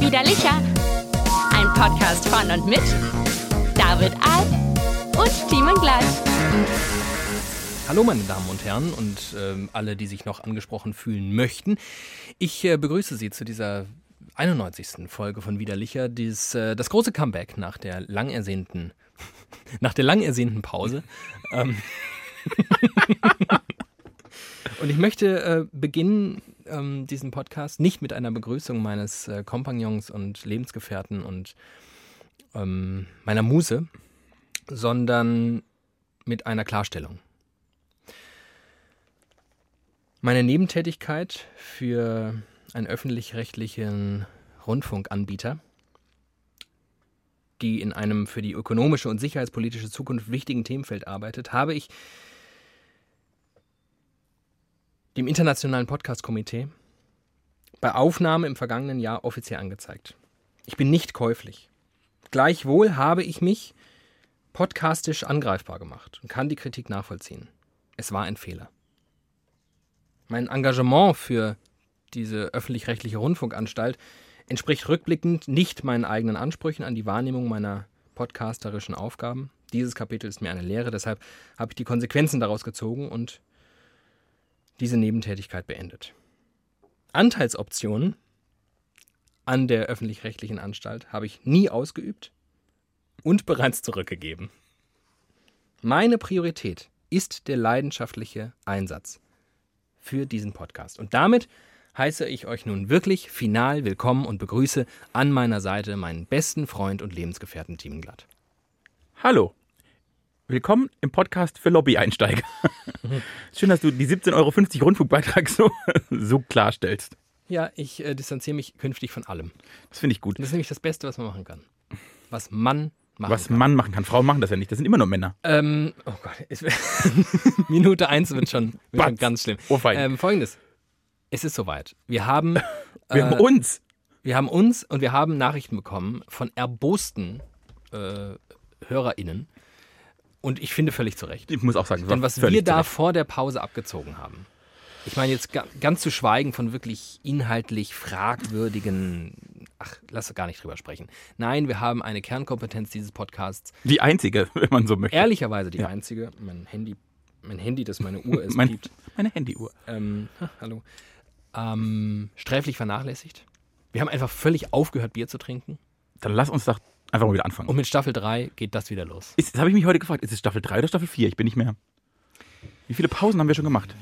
Widerlicher. Ein Podcast von und mit David Alf und Timon Glatt. Hallo meine Damen und Herren und ähm, alle, die sich noch angesprochen fühlen möchten. Ich äh, begrüße Sie zu dieser 91. Folge von Widerlicher, dies, äh, das große Comeback nach der lang ersehnten, nach der lang ersehnten Pause. ähm, und ich möchte äh, beginnen ähm, diesen Podcast nicht mit einer Begrüßung meines äh, Kompagnons und Lebensgefährten und ähm, meiner Muse, sondern mit einer Klarstellung. Meine Nebentätigkeit für einen öffentlich-rechtlichen Rundfunkanbieter, die in einem für die ökonomische und sicherheitspolitische Zukunft wichtigen Themenfeld arbeitet, habe ich dem Internationalen Podcast-Komitee bei Aufnahme im vergangenen Jahr offiziell angezeigt. Ich bin nicht käuflich. Gleichwohl habe ich mich podcastisch angreifbar gemacht und kann die Kritik nachvollziehen. Es war ein Fehler. Mein Engagement für diese öffentlich-rechtliche Rundfunkanstalt entspricht rückblickend nicht meinen eigenen Ansprüchen an die Wahrnehmung meiner podcasterischen Aufgaben. Dieses Kapitel ist mir eine Lehre, deshalb habe ich die Konsequenzen daraus gezogen und diese Nebentätigkeit beendet. Anteilsoptionen an der öffentlich-rechtlichen Anstalt habe ich nie ausgeübt und bereits zurückgegeben. Meine Priorität ist der leidenschaftliche Einsatz für diesen Podcast. Und damit heiße ich euch nun wirklich final willkommen und begrüße an meiner Seite meinen besten Freund und Lebensgefährten Tim Glatt. Hallo. Willkommen im Podcast für Lobby-Einsteiger. Schön, dass du die 17,50 Euro Rundfunkbeitrag so, so klarstellst. Ja, ich äh, distanziere mich künftig von allem. Das finde ich gut. Das ist nämlich das Beste, was man machen kann. Was man machen Was kann. Mann machen kann. Frauen machen das ja nicht. Das sind immer nur Männer. Ähm, oh Gott, Minute eins wird schon, wird schon ganz schlimm. Ohrfeige. Ähm, Folgendes. Es ist soweit. Wir haben, Wir haben uns. wir haben uns und wir haben Nachrichten bekommen von erbosten äh, HörerInnen. Und ich finde völlig zu Recht. Ich muss auch sagen, Denn was wir da zurecht. vor der Pause abgezogen haben, ich meine jetzt ga, ganz zu schweigen von wirklich inhaltlich fragwürdigen, ach, lass gar nicht drüber sprechen. Nein, wir haben eine Kernkompetenz dieses Podcasts, Die einzige, wenn man so möchte. ehrlicherweise die Ja. einzige. Mein Handy, mein Handy, das meine Uhr ist, Mein- piept. Meine Handyuhr. Ähm, ha, hallo. Ähm, sträflich vernachlässigt. Wir haben einfach völlig aufgehört, Bier zu trinken. Dann lass uns doch einfach mal wieder anfangen. Und mit Staffel 3 geht das wieder los. Ist, das habe ich mich heute gefragt. Ist es Staffel 3 oder Staffel 4? Ich bin nicht mehr. Wie viele Pausen haben wir schon gemacht?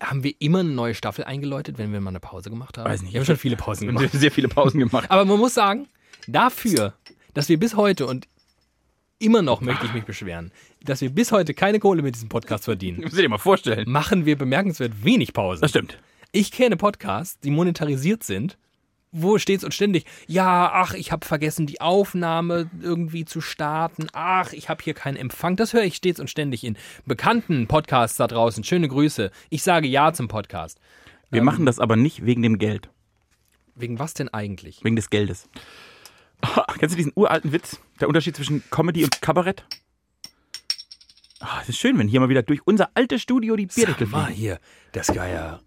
Haben wir immer eine neue Staffel eingeläutet, wenn wir mal eine Pause gemacht haben? Weiß nicht. Wir haben schon viele Pausen Wir gemacht. haben sehr viele Pausen gemacht. Aber man muss sagen, dafür, dass wir bis heute und immer noch möchte ich mich beschweren, dass wir bis heute keine Kohle mit diesem Podcast verdienen, Muss dir mal vorstellen. machen wir bemerkenswert wenig Pausen. Das stimmt. Ich kenne Podcasts, die monetarisiert sind, wo stets und ständig, ja, ach, ich habe vergessen, die Aufnahme irgendwie zu starten. Ach, ich habe hier keinen Empfang. Das höre ich stets und ständig in bekannten Podcasts da draußen. Schöne Grüße. Ich sage ja zum Podcast. Wir machen das aber nicht wegen dem Geld. Wegen was denn eigentlich? Wegen des Geldes. Kennst du diesen uralten Witz? Der Unterschied zwischen Comedy und Kabarett? Ah, Es ist schön, wenn hier mal wieder durch unser altes Studio die Bierdeckel Sag mal hier, das war ja,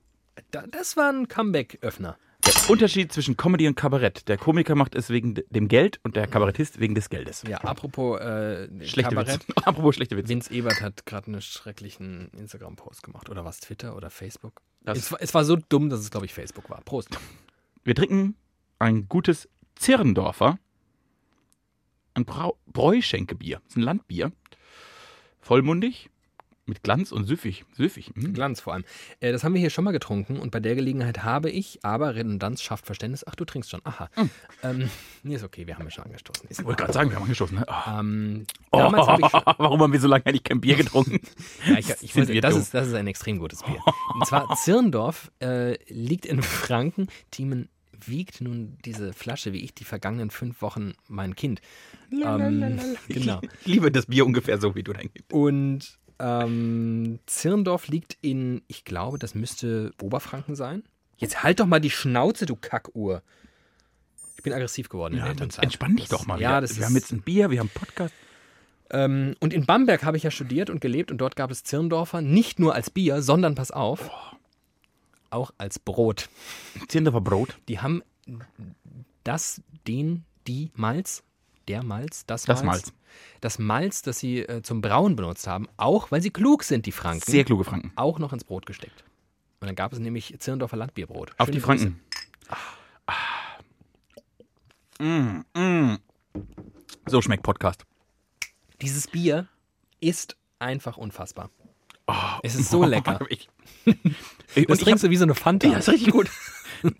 das war ein Comeback-Öffner. Der Unterschied zwischen Comedy und Kabarett. Der Komiker macht es wegen de- dem Geld und der Kabarettist wegen des Geldes. Ja, apropos äh, Schlechte Kabarett. Witze. Apropos schlechte Witze. Vince Ebert hat gerade einen schrecklichen Instagram-Post gemacht. Oder was, Twitter oder Facebook? Es, war- es war so dumm, dass es, glaube ich, Facebook war. Prost. Wir trinken ein gutes Zirndorfer. Ein Brau Bräuschenkebier. Das ist ein Landbier. Vollmundig, mit Glanz und süffig. Süffig. mm. Glanz vor allem. Äh, das haben wir hier schon mal getrunken und bei der Gelegenheit habe ich, aber Redundanz schafft Verständnis. Ach, du trinkst schon. Aha. Ähm, nee, ist okay, wir haben ja schon angestoßen. Ist Ich wollte gerade sagen, wir haben angeschossen. Ne? Oh. ähm, Oh, schon, warum haben wir so lange eigentlich kein Bier getrunken? Ja, ich, ich wir das, ist, das ist ein extrem gutes Bier. Und zwar Zirndorf äh, liegt in Franken. Thiemen wiegt nun diese Flasche, wie ich, die vergangenen fünf Wochen mein Kind. Ähm, genau. Ich liebe das Bier ungefähr so, wie du dein Kind. Und ähm, Zirndorf liegt in, ich glaube, das müsste Oberfranken sein. Jetzt halt doch mal die Schnauze, du Kackuhr. Ich bin aggressiv geworden in der Elternzeit. entspann dich doch mal. Ja, das wir ist, haben jetzt ein Bier, wir haben einen Podcast. Ähm, und in Bamberg habe ich ja studiert und gelebt und dort gab es Zirndorfer nicht nur als Bier, sondern pass auf, auch als Brot. Zirndorfer Brot. Die haben das, den, die Malz, der Malz, das, Das Malz, Malz. das Malz, das sie äh, zum Brauen benutzt haben, auch weil sie klug sind, die Franken, Sehr kluge Franken. auch noch ins Brot gesteckt. Und dann gab es nämlich Zirndorfer Landbierbrot. Auf Schöne die Franken. Ah. Mm, mm. So schmeckt Podcast. Dieses Bier ist einfach unfassbar. Oh, Es ist so lecker. Ich, ich, Das trinkst du wie so eine Fanta. hab, ja, ist richtig gut.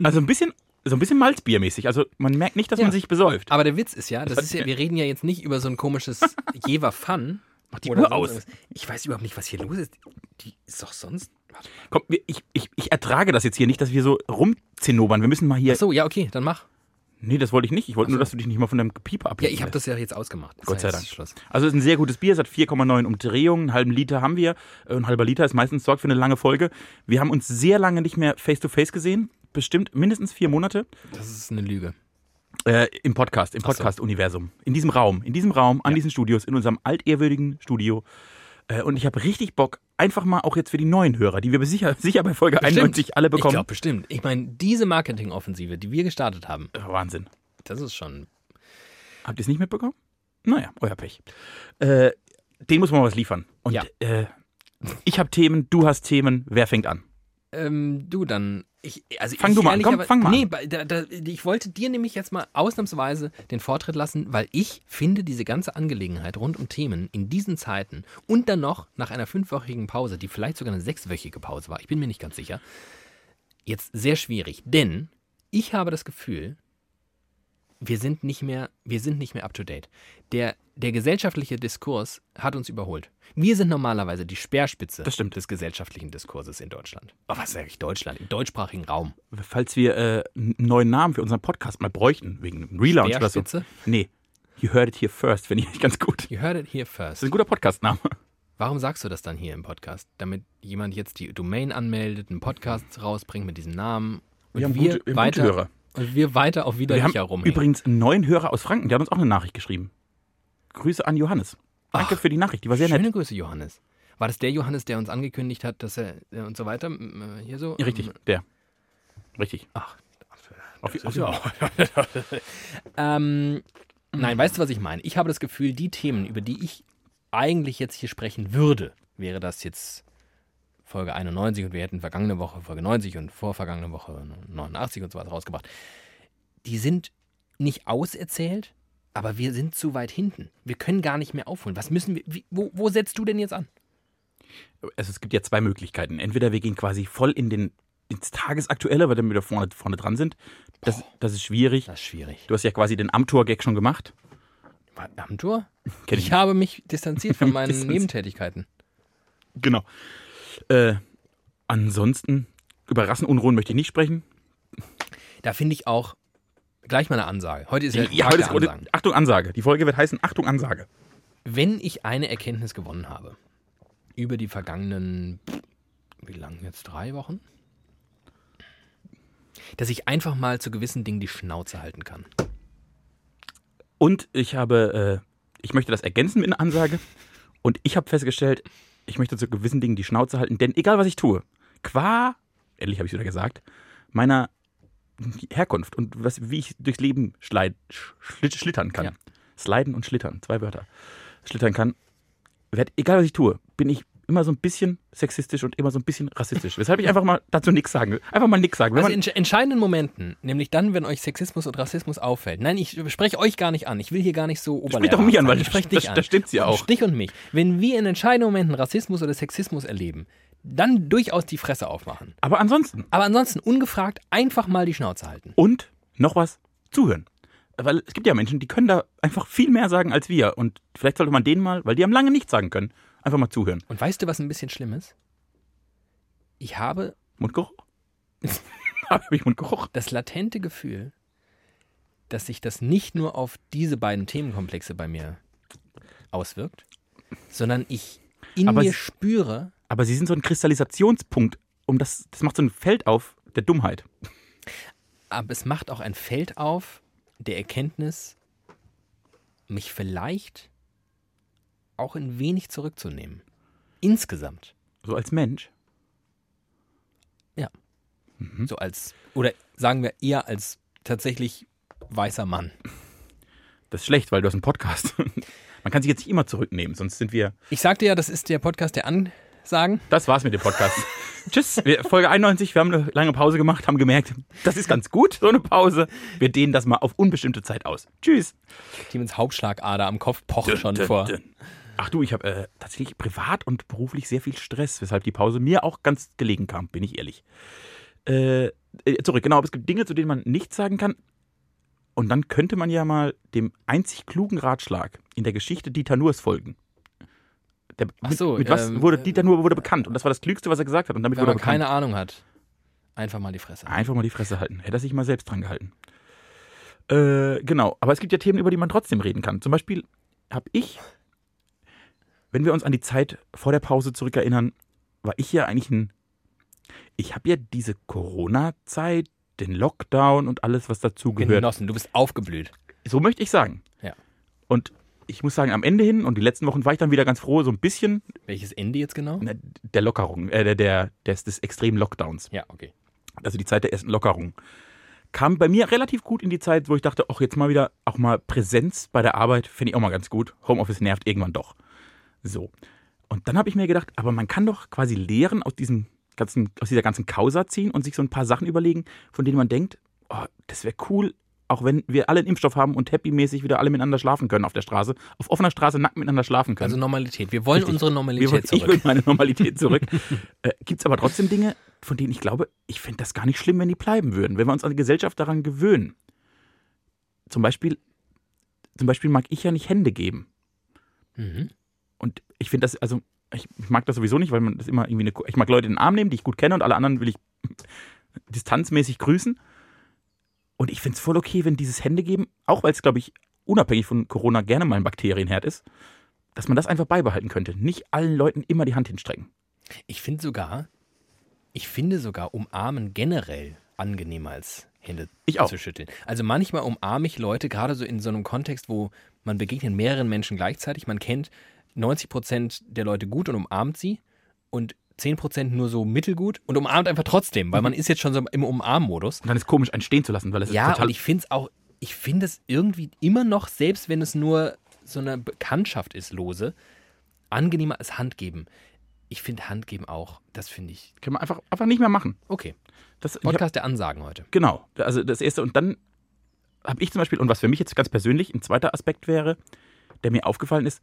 Also ein bisschen, so ein bisschen Malzbiermäßig. Also man merkt nicht, dass Ja. man sich besäuft. Aber der Witz ist ja, das hat ist ja, wir reden ja jetzt nicht über so ein komisches Jever Fun. Mach die Uhr aus. irgendwas. Ich weiß überhaupt nicht, was hier los ist. Die ist doch sonst. Komm, ich, ich, ich ertrage das jetzt hier nicht, dass wir so rumzinnobern. Wir müssen mal hier. Ach so, ja, okay, dann mach. Nee, das wollte ich nicht. Ich wollte so. nur, dass du dich nicht mal von deinem Pieper Ja, ablenken ich habe das ja jetzt ausgemacht. Das Gott sei Dank. Schluss. Also es ist ein sehr gutes Bier, es hat 4,9 Umdrehungen, einen halben Liter haben wir. Äh, Ein halber Liter ist meistens sorgt für eine lange Folge. Wir haben uns sehr lange nicht mehr face-to-face gesehen. Bestimmt mindestens vier Monate. Das ist eine Lüge. Äh, Im Podcast, im. Podcast-Universum. In diesem Raum, in diesem Raum, an diesen Studios, in unserem altehrwürdigen Studio. Äh, und ich habe richtig Bock, einfach mal auch jetzt für die neuen Hörer, die wir sicher, sicher bei Folge 91 alle Ich bekommen. glaube bestimmt. Ich meine, diese Marketingoffensive, die wir gestartet haben, Wahnsinn. das ist schon. Habt ihr es nicht mitbekommen? Naja, euer Pech. Äh, den muss man was liefern. Und Ja. äh, ich habe Themen, du hast Themen. Wer fängt an? Ähm, du dann. Ich, also Fang ich du mal an, komm, ehrlicherweise- fang mal Nee, da, da, ich wollte dir nämlich jetzt mal ausnahmsweise den Vortritt lassen, weil ich finde diese ganze Angelegenheit rund um Themen in diesen Zeiten und dann noch nach einer fünfwöchigen Pause, die vielleicht sogar eine sechswöchige Pause war, ich bin mir nicht ganz sicher, jetzt sehr schwierig. Denn ich habe das Gefühl, wir sind nicht mehr, wir sind nicht mehr up to date. Der, der gesellschaftliche Diskurs hat uns überholt. Wir sind normalerweise die Speerspitze Das des gesellschaftlichen Diskurses in Deutschland. Oh, was sage ich Deutschland? Im deutschsprachigen Raum. Falls wir äh, einen neuen Namen für unseren Podcast mal bräuchten, wegen einem Relaunch oder so. Nee, you heard it here first, finde ich ganz gut. You heard it here Das first. ist ein guter Podcastname. Warum sagst du das dann hier im Podcast? Damit jemand jetzt die Domain anmeldet, einen Podcast rausbringt mit diesem Namen und Wir haben wir, gute- weiter, gute Hörer. und wir weiter auf Wir widerlicher haben herumhängen. übrigens einen neuen Hörer aus Franken, der hat uns auch eine Nachricht geschrieben. Grüße an Johannes. Danke Ach, für die Nachricht, die war sehr Schöne nett. Grüße, Johannes. War das der Johannes, der uns angekündigt hat, dass er äh, und so weiter äh, hier so? Ja, Richtig, ähm, der. Richtig. Ach, Auf, auf, auch- ähm, nein, weißt du, was ich meine? Ich habe das Gefühl, die Themen, über die ich eigentlich jetzt hier sprechen würde, wäre das jetzt Folge 91 und wir hätten vergangene Woche Folge 90 und vorvergangene Woche 89 und so weiter rausgebracht. Die sind nicht auserzählt, aber wir sind zu weit hinten. Wir können gar nicht mehr aufholen. Was müssen wir, wie, wo, wo setzt du denn jetzt an? also es gibt ja zwei Möglichkeiten. Entweder wir gehen quasi voll in den, ins Tagesaktuelle, weil dann wieder vorne, vorne dran sind. Das, das ist schwierig. Das ist schwierig. Du hast ja quasi den Amtor-Gag schon gemacht. Am Tor? Kenn Ich habe mich distanziert von meinen Distanziert. Nebentätigkeiten. Genau. Äh, ansonsten, über Rassenunruhen möchte ich nicht sprechen. Da finde ich auch gleich mal eine Ansage. Heute ist ja, Ja, heute ist, Ansagen. Achtung, Ansage. Die Folge wird heißen Achtung, Ansage. Wenn ich eine Erkenntnis gewonnen habe über die vergangenen, wie lang jetzt, drei Wochen? Dass ich einfach mal zu gewissen Dingen die Schnauze halten kann. Und ich habe, äh, ich möchte das ergänzen mit einer Ansage. Und ich habe festgestellt, ich möchte zu gewissen Dingen die Schnauze halten, denn egal was ich tue, qua, endlich habe ich wieder gesagt, meiner Herkunft und was, wie ich durchs Leben schleit, schlitt, schlittern kann. Ja. Sliden und schlittern, zwei Wörter. Schlittern kann. Werd, egal was ich tue, bin ich immer so ein bisschen sexistisch und immer so ein bisschen rassistisch. Weshalb ich einfach mal dazu nichts sagen will. Einfach mal nichts sagen. Wenn Also in entscheidenden Momenten, nämlich dann, wenn euch Sexismus und Rassismus auffällt. Nein, ich spreche euch gar nicht an. Ich will hier gar nicht so Sprich doch mich an, weil ich spreche das- dich an. das stimmt's ja Und auch. Dich und mich. Wenn wir in entscheidenden Momenten Rassismus oder Sexismus erleben, dann durchaus die Fresse aufmachen. aber ansonsten. Aber ansonsten ungefragt einfach mal die Schnauze halten. Und noch was, zuhören. Weil es gibt ja Menschen, die können da einfach viel mehr sagen als wir. Und vielleicht sollte man denen mal, weil die haben lange nichts sagen können, einfach mal zuhören. Und weißt du, was ein bisschen schlimm ist? Ich habe Mundgeruch? Habe ich Mundgeruch? das latente Gefühl, dass sich das nicht nur auf diese beiden Themenkomplexe bei mir auswirkt, sondern ich in Aber mir spüre, Aber sie sind so ein Kristallisationspunkt, um das, das macht so ein Feld auf der Dummheit. aber es macht auch ein Feld auf der Erkenntnis, mich vielleicht auch ein wenig zurückzunehmen. Insgesamt. So als Mensch. Mhm. So als, oder sagen wir eher als tatsächlich weißer Mann. Das ist schlecht, weil du hast einen Podcast. Man kann sich jetzt nicht immer zurücknehmen, sonst sind wir. Ich sagte ja, das ist der Podcast der Ansagen. Das war's mit dem Podcast. Tschüss. Wir, Folge 91, wir haben eine lange Pause gemacht, haben gemerkt, das ist ganz gut, so eine Pause. Wir dehnen das mal auf unbestimmte Zeit aus. Tschüss. Tiemens Hauptschlagader am Kopf pocht schon Dün, vor. dün. Ach du, ich habe äh, tatsächlich privat und beruflich sehr viel Stress, weshalb die Pause mir auch ganz gelegen kam, bin ich ehrlich. Äh, äh, zurück, genau, aber es gibt Dinge, zu denen man nichts sagen kann. Und dann könnte man ja mal dem einzig klugen Ratschlag in der Geschichte Dieter Nurs folgen. Der, Ach so, mit, mit was ähm, wurde Dieter Nuhr wurde bekannt und das war das Klügste, was er gesagt hat und damit Wenn wurde er man bekannt. keine Ahnung hat, einfach mal die Fresse. Einfach mal die Fresse halten. Hätte er sich mal selbst dran gehalten. Äh, genau, aber es gibt ja Themen, über die man trotzdem reden kann. Zum Beispiel habe ich, wenn wir uns an die Zeit vor der Pause zurückerinnern, war ich ja eigentlich ein. Ich habe ja diese Corona-Zeit, den Lockdown und alles, was dazugehört. Genossen, du bist aufgeblüht. So möchte ich sagen. Ja. Und ich muss sagen, am Ende hin und die letzten Wochen war ich dann wieder ganz froh, so ein bisschen Welches Ende jetzt genau? der Lockerung, äh, der, der, des, des extremen Lockdowns. Ja, okay. also die Zeit der ersten Lockerung, kam bei mir relativ gut in die Zeit, wo ich dachte, ach, jetzt mal wieder auch mal Präsenz bei der Arbeit, finde ich auch mal ganz gut. Homeoffice nervt irgendwann doch. So. Und dann habe ich mir gedacht, aber man kann doch quasi Lehren aus diesem ganzen, aus dieser ganzen Causa ziehen und sich so ein paar Sachen überlegen, von denen man denkt, oh, das wäre cool, auch wenn wir alle einen Impfstoff haben und happy-mäßig wieder alle miteinander schlafen können auf der Straße, auf offener Straße nackt miteinander schlafen können. Also Normalität. Wir wollen Richtig. unsere Normalität wollen- ich zurück. will meine Normalität zurück. äh, Gibt es aber trotzdem Dinge, von denen ich glaube, ich fände das gar nicht schlimm, wenn die bleiben würden, wenn wir uns als Gesellschaft daran gewöhnen. Zum Beispiel, zum Beispiel mag ich ja nicht Hände geben. Mhm. Und ich finde das, also, ich mag das sowieso nicht, weil man das immer irgendwie eine, ich mag Leute in den Arm nehmen, die ich gut kenne und alle anderen will ich distanzmäßig grüßen. Und ich finde es voll okay, wenn dieses Hände geben, auch weil es, glaube ich, unabhängig von Corona gerne mal ein Bakterienherd ist, dass man das einfach beibehalten könnte. Nicht allen Leuten immer die Hand hinstrecken. Ich finde sogar, ich finde sogar umarmen generell angenehmer als Hände Ich auch. zu schütteln. Also manchmal umarme ich Leute, gerade so in so einem Kontext, wo man begegnet mehreren Menschen gleichzeitig. Man kennt 90 Prozent der Leute gut und umarmt sie und 10 Prozent nur so mittelgut und umarmt einfach trotzdem, weil man ist jetzt schon so im Umarmmodus. Und dann ist komisch, einen stehen zu lassen, weil es Ja, ist total. und ich finde es auch, ich finde es irgendwie immer noch, selbst wenn es nur so eine Bekanntschaft ist, lose, angenehmer als Handgeben. Ich finde Handgeben auch, das finde ich, kann man einfach, einfach nicht mehr machen. okay. Das, ich hab, Podcast der Ansagen heute. genau. Also das erste. Und dann habe ich zum Beispiel, und was für mich jetzt ganz persönlich ein zweiter Aspekt wäre, der mir aufgefallen ist,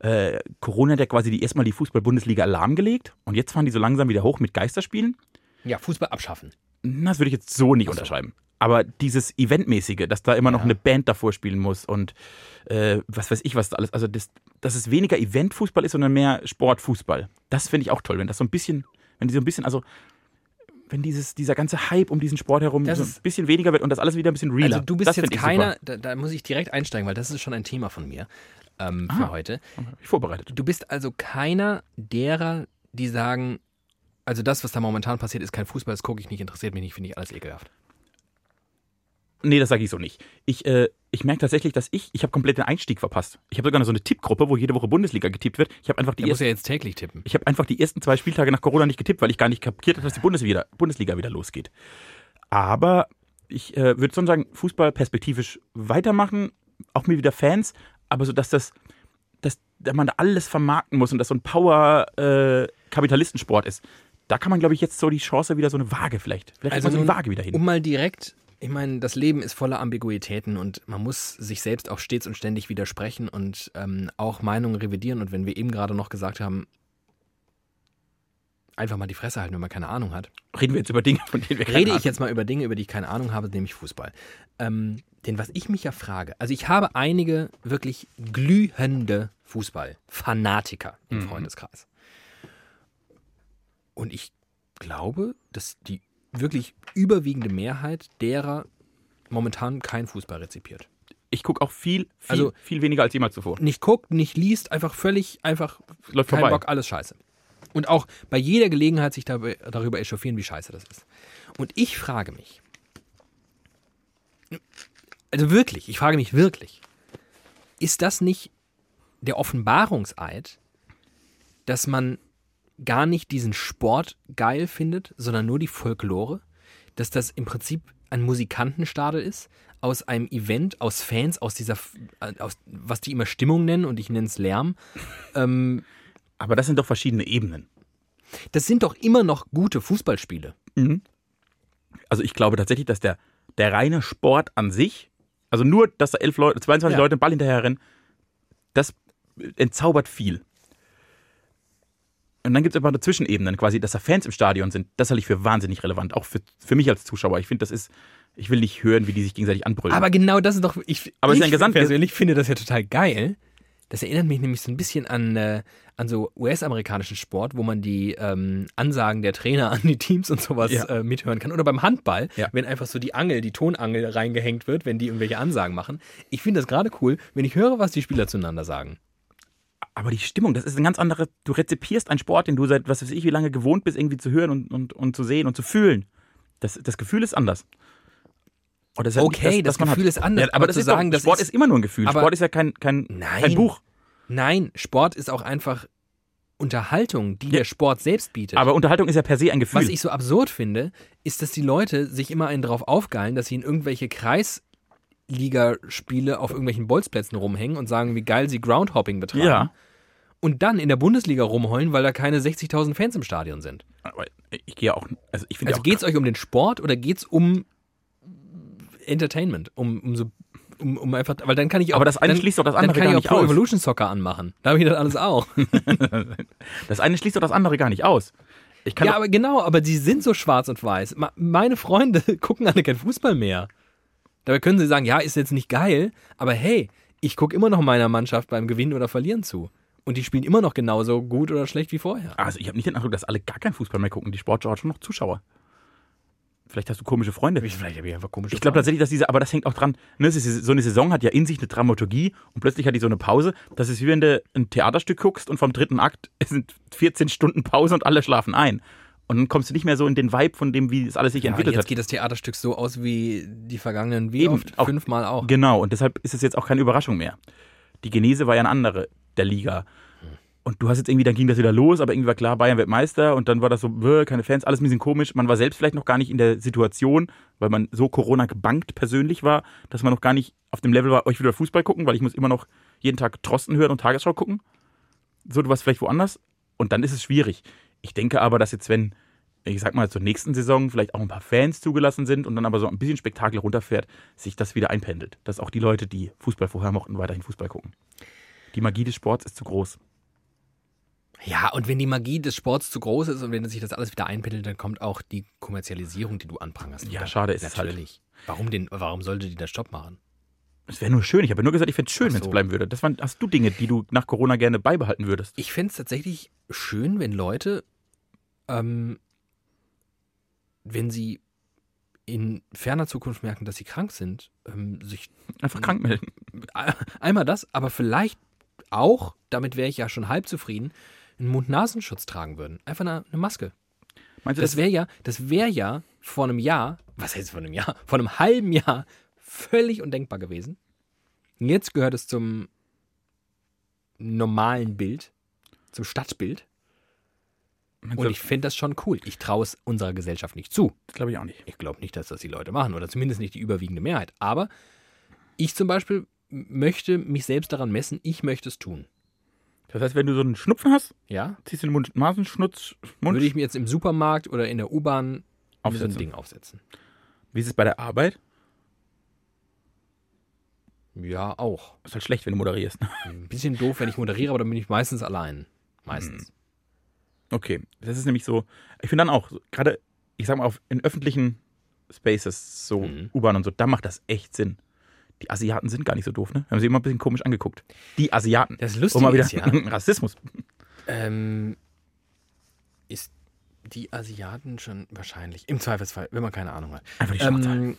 äh, Corona hat ja quasi die, erstmal die Fußball-Bundesliga lahmgelegt und jetzt fahren die so langsam wieder hoch mit Geisterspielen. Ja, Fußball abschaffen. Das würde ich jetzt so nicht Ach so. unterschreiben. Aber dieses Eventmäßige, dass da immer noch Ja. eine Band davor spielen muss und äh, was weiß ich, was da alles. Also, das, dass es weniger Eventfußball ist, sondern mehr Sportfußball. Das finde ich auch toll, wenn das so ein bisschen, wenn die so ein bisschen, also wenn dieses, dieser ganze Hype um diesen Sport herum Das so ein bisschen weniger wird und das alles wieder ein bisschen realer. Also du bist das jetzt keiner, da, da muss ich direkt einsteigen, weil das ist schon ein Thema von mir ähm, für Ah. heute. Ich vorbereitet. Du bist also keiner derer, die sagen, also das, was da momentan passiert, ist kein Fußball, das gucke ich nicht, interessiert mich nicht, finde ich alles ekelhaft. Nee, das sage ich so nicht. Ich, äh, ich merke tatsächlich, dass ich, ich habe komplett den Einstieg verpasst. Ich habe sogar noch so eine Tippgruppe, wo jede Woche Bundesliga getippt wird. Ich habe einfach die Der muss ersten ja jetzt täglich tippen. Ich habe einfach die ersten zwei Spieltage nach Corona nicht getippt, weil ich gar nicht kapiert habe, dass die Bundesliga, Bundesliga wieder losgeht. Aber ich äh, würde schon sagen, Fußball perspektivisch weitermachen, auch mit wieder Fans, aber so, dass das, dass dass man da alles vermarkten muss und das so ein Power-Kapitalistensport ist. Da kann man, glaube ich, jetzt so die Chance wieder so eine Waage vielleicht. Vielleicht Also so eine Waage wieder hin. Um mal direkt, ich meine, das Leben ist voller Ambiguitäten und man muss sich selbst auch stets und ständig widersprechen und ähm, auch Meinungen revidieren. Und wenn wir eben gerade noch gesagt haben, einfach mal die Fresse halten, wenn man keine Ahnung hat, Reden wir jetzt über Dinge, von denen wir keine rede ich jetzt mal über Dinge, über die ich keine Ahnung habe, nämlich Fußball. Ähm, denn was ich mich ja frage, also ich habe einige wirklich glühende Fußballfanatiker im Mhm. Freundeskreis. Und ich glaube, dass die wirklich überwiegende Mehrheit derer momentan kein Fußball rezipiert. Ich gucke auch viel, viel, Also- viel weniger als jemals zuvor. Nicht guckt, nicht liest, einfach völlig, einfach Läuft kein vorbei. Bock, alles scheiße. Und auch bei jeder Gelegenheit sich darüber echauffieren, wie scheiße das ist. Und ich frage mich, also wirklich, ich frage mich wirklich, ist das nicht der Offenbarungseid, dass man gar nicht diesen Sport geil findet, sondern nur die Folklore? dass das im Prinzip ein Musikantenstadel ist, aus einem Event, aus Fans, aus dieser, äh, aus, was die immer Stimmung nennen und ich nenne es Lärm. Ähm, Aber das sind doch verschiedene Ebenen. das sind doch immer noch gute Fußballspiele. Also ich glaube tatsächlich, dass der, der reine Sport an sich, also nur, dass da elf Leute, 22 Ja. Leute den Ball hinterher rennen, das entzaubert viel. Und dann gibt es aber eine Zwischenebene, quasi, dass da Fans im Stadion sind. Das halte ich für wahnsinnig relevant, auch für, für mich als Zuschauer. Ich finde, das ist, ich will nicht hören, wie die sich gegenseitig anbrüllen. Aber genau das ist doch. Ich, Aber ich ist ein Gesamt- persönlich finde das ja total geil. Das erinnert mich nämlich so ein bisschen an, äh, an so US-amerikanischen Sport, wo man die ähm, Ansagen der Trainer an die Teams und sowas Ja. äh, mithören kann. Oder beim Handball, Ja. wenn einfach so die Angel, die Tonangel reingehängt wird, wenn die irgendwelche Ansagen machen. Ich finde das gerade cool, wenn ich höre, was die Spieler zueinander sagen. Aber die Stimmung, das ist ein ganz anderes. Du rezipierst einen Sport, den du seit was weiß ich wie lange gewohnt bist, irgendwie zu hören und, und, und zu sehen und zu fühlen. Das, das Gefühl ist anders. Das halt Okay, das man Gefühl ist anders, Ja, aber, aber das zu ist sagen, doch, das Sport ist- ist, immer nur ein Gefühl. Sport ist ja kein, kein, Nein. kein Buch. Nein, Sport ist auch einfach Unterhaltung, die Ja. der Sport selbst bietet. Aber Unterhaltung ist ja per se ein Gefühl. Was ich so absurd finde, ist, dass die Leute sich immer einen drauf aufgeilen, dass sie in irgendwelche Kreisligaspiele auf irgendwelchen Bolzplätzen rumhängen und sagen, wie geil sie Groundhopping betreiben. ja. Und dann in der Bundesliga rumheulen, weil da keine 60.000 Fans im Stadion sind. Aber ich gehe auch. Also ich Also auch. geht's euch um den Sport oder geht's um Entertainment? Um, um so. Um, um einfach, weil dann kann ich auch. Aber das eine dann, schließt doch das dann andere kann gar ich auch Pro aus. Evolution Soccer anmachen. Da habe ich das alles auch. Das eine schließt doch das andere gar nicht aus. Ich kann ja, aber genau, aber die sind so schwarz und weiß. Meine Freunde gucken alle kein Fußball mehr. Dabei können sie sagen, ja, ist jetzt nicht geil, aber hey, ich gucke immer noch meiner Mannschaft beim Gewinnen oder Verlieren zu. Und die spielen immer noch genauso gut oder schlecht wie vorher. also ich habe nicht den Eindruck, dass alle gar kein Fußball mehr gucken. Die Sportschau hat schon noch Zuschauer. Vielleicht hast du komische Freunde. Vielleicht habe ich einfach komische Ich glaube tatsächlich, dass diese, aber das hängt auch dran, ne, es ist, so eine Saison hat ja in sich eine Dramaturgie und plötzlich hat die so eine Pause. Das ist wie wenn du ein Theaterstück guckst und vom dritten Akt sind 14 Stunden Pause und alle schlafen ein. Und dann kommst du nicht mehr so in den Vibe von dem, wie es alles sich ja, entwickelt jetzt hat. geht das Theaterstück so aus wie die vergangenen, wie Eben, oft? auch- Fünfmal auch. Genau, und deshalb ist es jetzt auch keine Überraschung mehr. Die Genese war ja eine andere der Liga. Und du hast jetzt irgendwie, dann ging das wieder los, aber irgendwie war klar, Bayern wird Meister und dann war das so, keine Fans, alles ein bisschen komisch. Man war selbst vielleicht noch gar nicht in der Situation, weil man so Corona gebankt persönlich war, dass man noch gar nicht auf dem Level war, oh, ich will wieder Fußball gucken, weil ich muss immer noch jeden Tag Trosten hören und Tagesschau gucken. So, du warst vielleicht woanders und dann ist es schwierig. Ich denke aber, dass jetzt, wenn, ich sag mal, zur nächsten Saison vielleicht auch ein paar Fans zugelassen sind und dann aber so ein bisschen Spektakel runterfährt, sich das wieder einpendelt. Dass auch die Leute, die Fußball vorher mochten, weiterhin Fußball gucken. Die Magie des Sports ist zu groß. Ja, und wenn die Magie des Sports zu groß ist und wenn sich das alles wieder einpendelt, dann kommt auch die Kommerzialisierung, die du anprangerst. Ja, wieder. schade ist halt. Natürlich. Warum, denn, warum sollte die das Stopp machen? Es wäre nur schön. Ich habe nur gesagt, ich fände es schön, Ach wenn es so. bleiben würde. Das waren, hast du Dinge, die du nach Corona gerne beibehalten würdest? Ich fände es tatsächlich schön, wenn Leute, ähm, wenn sie in ferner Zukunft merken, dass sie krank sind, ähm, sich Einfach krank melden. einmal das, aber vielleicht auch, damit wäre ich ja schon halb zufrieden, einen Mund-Nasenschutz tragen würden. Einfach eine, eine Maske. Meinst du, Das wäre ja, das wäre ja vor einem Jahr, was heißt vor einem Jahr, vor einem halben Jahr völlig undenkbar gewesen. Jetzt gehört es zum normalen Bild, zum Stadtbild. meinst Und ich finde das schon cool. Ich traue es unserer Gesellschaft nicht zu. das glaube ich auch nicht. Ich glaube nicht, dass das die Leute machen oder zumindest nicht die überwiegende Mehrheit. Aber ich zum Beispiel möchte mich selbst daran messen, ich möchte es tun. Das heißt, wenn du so einen Schnupfen hast, Ja? ziehst du den Mund Nasenschnutz, Mund Würde ich mir jetzt im Supermarkt oder in der U-Bahn so ein. Ding aufsetzen. Wie ist es bei der Arbeit? Ja, auch. Ist halt schlecht, wenn du moderierst. Ein bisschen doof, wenn ich moderiere, aber dann bin ich meistens allein. Meistens. Okay, das ist nämlich so. Ich finde dann auch, gerade, ich sag mal, auf, in öffentlichen Spaces, so Mhm. U-Bahn und so, da macht das echt Sinn. Die Asiaten sind gar nicht so doof, ne? Haben sie immer ein bisschen komisch angeguckt. Die Asiaten. Das Um Lustige mal wieder ist ja, Rassismus. ähm, ist die Asiaten schon wahrscheinlich, im Zweifelsfall, wenn man keine Ahnung hat. Einfach die. Ähm,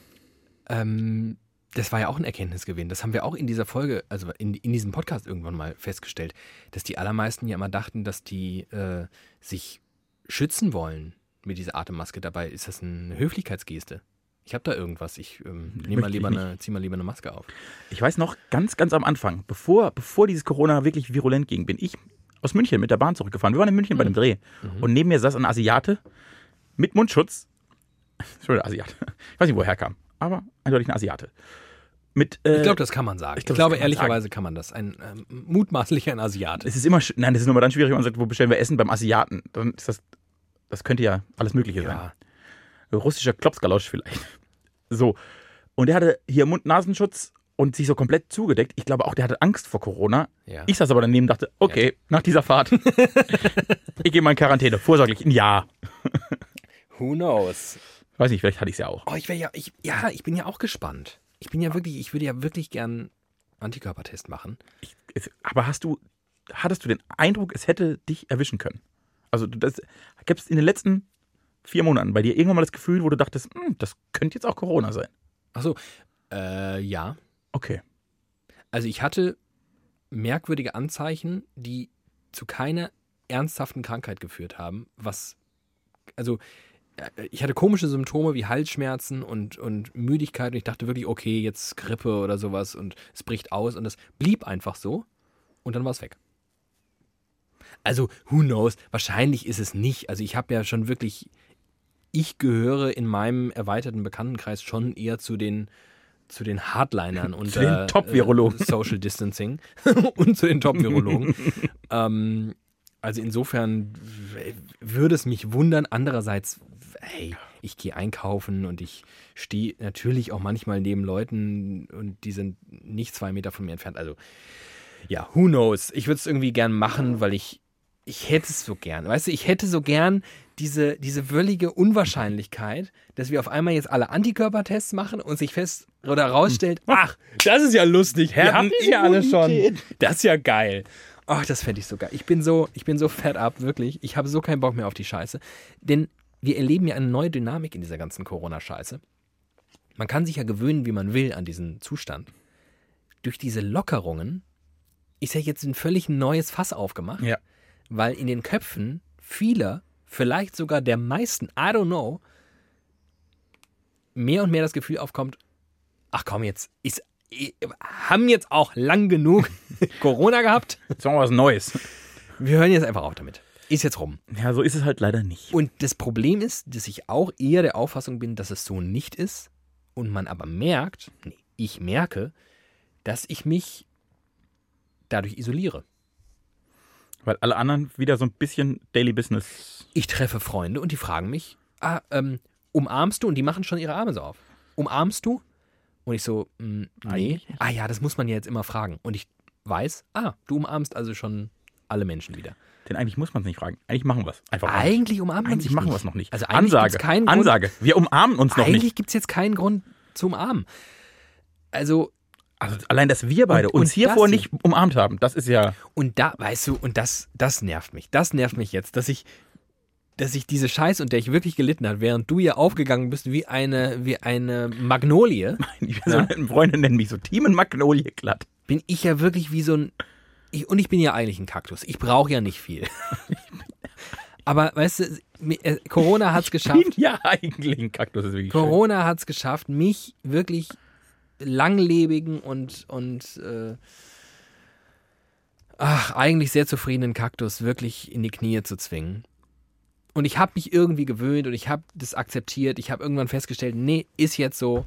ähm, das war ja auch ein Erkenntnisgewinn. Das haben wir auch in dieser Folge, also in, in diesem Podcast irgendwann mal festgestellt, dass die allermeisten ja immer dachten, dass die äh, sich schützen wollen mit dieser Atemmaske. Dabei ist das eine Höflichkeitsgeste. Ich habe da irgendwas. Ich ähm, nehm mal Möchte ich lieber eine, zieh mal lieber eine Maske auf. Ich weiß noch, ganz, ganz am Anfang, bevor, bevor dieses Corona wirklich virulent ging, bin ich aus München mit der Bahn zurückgefahren. Wir waren in München bei dem Dreh. Und neben mir saß ein Asiate mit Mundschutz Entschuldigung, Asiate. Ich weiß nicht, wo er herkam, aber eindeutig ein Asiate. Mit, äh, Ich glaube, das kann man sagen. ich Ich, glaub, das glaube, ehrlicherweise kann man das. Ein ähm, mutmaßlich ein Asiate. es ist immer, nein, das ist nur mal dann schwierig, wenn man sagt, wo bestellen wir Essen beim Asiaten? Dann ist das, das könnte ja alles Mögliche sein. Ja. russischer Klopsgalosch vielleicht. So. Und der hatte hier Mund-Nasenschutz und sich so komplett zugedeckt. Ich glaube auch, der hatte Angst vor Corona. Ja. Ich saß aber daneben und dachte, okay, nach dieser Fahrt, ich gehe mal in Quarantäne, vorsorglich, ein Jahr. Who knows? Weiß nicht, vielleicht hatte ich es ja auch. Oh, ich wäre ja, ich, ja, ich bin ja auch gespannt. Ich bin ja wirklich, ich würde ja wirklich gern Antikörpertest machen. Es, aber hast du, hattest du den Eindruck, es hätte dich erwischen können? Also das gibt es in den letzten vier Monaten bei dir irgendwann mal das Gefühl, wo du dachtest, hm, das könnte jetzt auch Corona sein. Achso, äh, ja. Okay. Also ich hatte merkwürdige Anzeichen, die zu keiner ernsthaften Krankheit geführt haben, was, also äh, ich hatte komische Symptome wie Halsschmerzen und, und Müdigkeit und ich dachte wirklich, okay, jetzt Grippe oder sowas und es bricht aus und es blieb einfach so und dann war es weg. Also, who knows? Wahrscheinlich ist es nicht. Also, ich habe ja schon wirklich, ich gehöre in meinem erweiterten Bekanntenkreis schon eher zu den, zu den Hardlinern und den Top-Virologen. Social Distancing und zu den Top-Virologen. ähm, also insofern würde es mich wundern. Andererseits, hey, ich gehe einkaufen und ich stehe natürlich auch manchmal neben Leuten und die sind nicht zwei Meter von mir entfernt. Also ja, who knows? Ich würde es irgendwie gern machen, weil ich, ich hätte es so gern. Weißt du, ich hätte so gern diese, diese völlige Unwahrscheinlichkeit, dass wir auf einmal jetzt alle Antikörpertests machen und sich fest oder rausstellt, ach, das ist ja lustig. Wir haben die ja alle schon. Das ist ja geil. Ach, das fände ich so geil. Ich bin so, ich bin so fed up, wirklich. Ich habe so keinen Bock mehr auf die Scheiße. Denn wir erleben ja eine neue Dynamik in dieser ganzen Corona-Scheiße. Man kann sich ja gewöhnen, wie man will, an diesen Zustand. Durch diese Lockerungen ist ja jetzt ein völlig neues Fass aufgemacht, Ja. weil in den Köpfen vieler, vielleicht sogar der meisten, I don't know, mehr und mehr das Gefühl aufkommt, ach komm, jetzt ist, haben jetzt auch lang genug Corona gehabt. Jetzt machen wir was Neues. Wir hören jetzt einfach auf damit. Ist jetzt rum. Ja, so ist es halt leider nicht. Und das Problem ist, dass ich auch eher der Auffassung bin, dass es so nicht ist und man aber merkt, nee, ich merke, dass ich mich dadurch isoliere. Weil alle anderen wieder so ein bisschen Daily Business. Ich treffe Freunde und die fragen mich, ah, ähm, umarmst du? Und die machen schon ihre Arme so auf. Umarmst du? Und ich so, mm, nee. Eigentlich Ah ja, das muss man ja jetzt immer fragen. Und ich weiß, ah, du umarmst also schon alle Menschen wieder. Denn eigentlich muss man es nicht fragen. Eigentlich machen wir es. Einfach. Eigentlich umarmt man Eigentlich machen wir es noch nicht. Also eigentlich Ansage. Ansage. Wir umarmen uns noch Eigentlich nicht. gibt es jetzt keinen Grund zu umarmen. Also, Also allein, dass wir beide Und- uns und hier das vorher hier. nicht umarmt haben, das ist ja. und da, weißt du, und das, das nervt mich. Das nervt mich jetzt, dass ich, dass ich diese Scheiße, unter der ich wirklich gelitten habe, während du ja aufgegangen bist wie eine, wie eine Magnolie, Ich so, Freunde nennen mich so Team Magnolie glatt. bin ich ja wirklich wie so ein. Ich, und ich bin ja eigentlich ein Kaktus. Ich brauche ja nicht viel. Aber weißt du, äh, Corona hat es Bin geschafft. ja eigentlich ein Kaktus, ist wirklich schön. Corona hat es geschafft, mich wirklich langlebigen und, und äh, ach, eigentlich sehr zufriedenen Kaktus wirklich in die Knie zu zwingen. Und ich habe mich irgendwie gewöhnt und ich habe das akzeptiert. Ich habe irgendwann festgestellt, nee, ist jetzt so.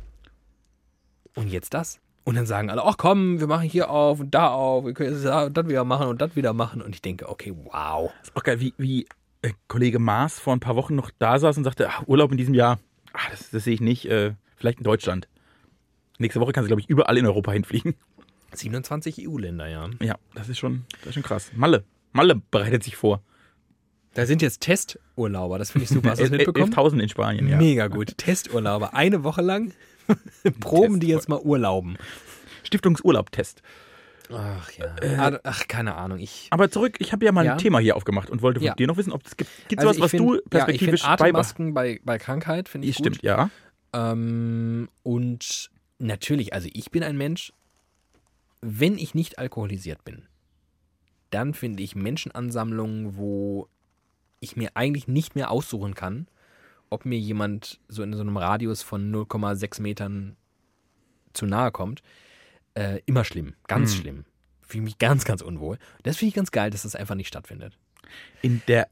Und jetzt das. Und dann sagen alle, ach komm, wir machen hier auf und da auf, wir können das das wieder machen und das wieder machen. Und ich denke, okay, wow. Ist auch geil, wie, wie äh, Kollege Maas vor ein paar Wochen noch da saß und sagte, ach, Urlaub in diesem Jahr, ach, das, das sehe ich nicht, äh, vielleicht in Deutschland. Nächste Woche kannst du, glaube ich, überall in Europa hinfliegen. 27 EU-Länder, ja. Ja, das ist schon, das ist schon krass. Malle. Malle bereitet sich vor. Da sind jetzt Testurlauber, das finde ich super. Hast du das mitbekommen? 11.000 in Spanien, ja. Mega gut. Testurlauber. Eine Woche lang proben die jetzt mal Urlauben. Stiftungsurlaubtest. Ach ja. Ach, keine Ahnung. Ich. Aber zurück, ich habe ja mal Ja. ein Thema hier aufgemacht und wollte von Ja. dir noch wissen, ob es gibt, gibt Also was, ich was find- du ja, ich perspektivisch find beibehalten Atemmasken bei, bei Krankheit finde ich gut. Stimmt, ja. Ähm, und natürlich, also ich bin ein Mensch, wenn ich nicht alkoholisiert bin, dann finde ich Menschenansammlungen, wo ich mir eigentlich nicht mehr aussuchen kann, ob mir jemand so in so einem Radius von 0,6 Metern zu nahe kommt, äh, immer schlimm. Ganz Hm. schlimm. Fühle mich ganz, ganz unwohl. Das finde ich ganz geil, dass das einfach nicht stattfindet. In der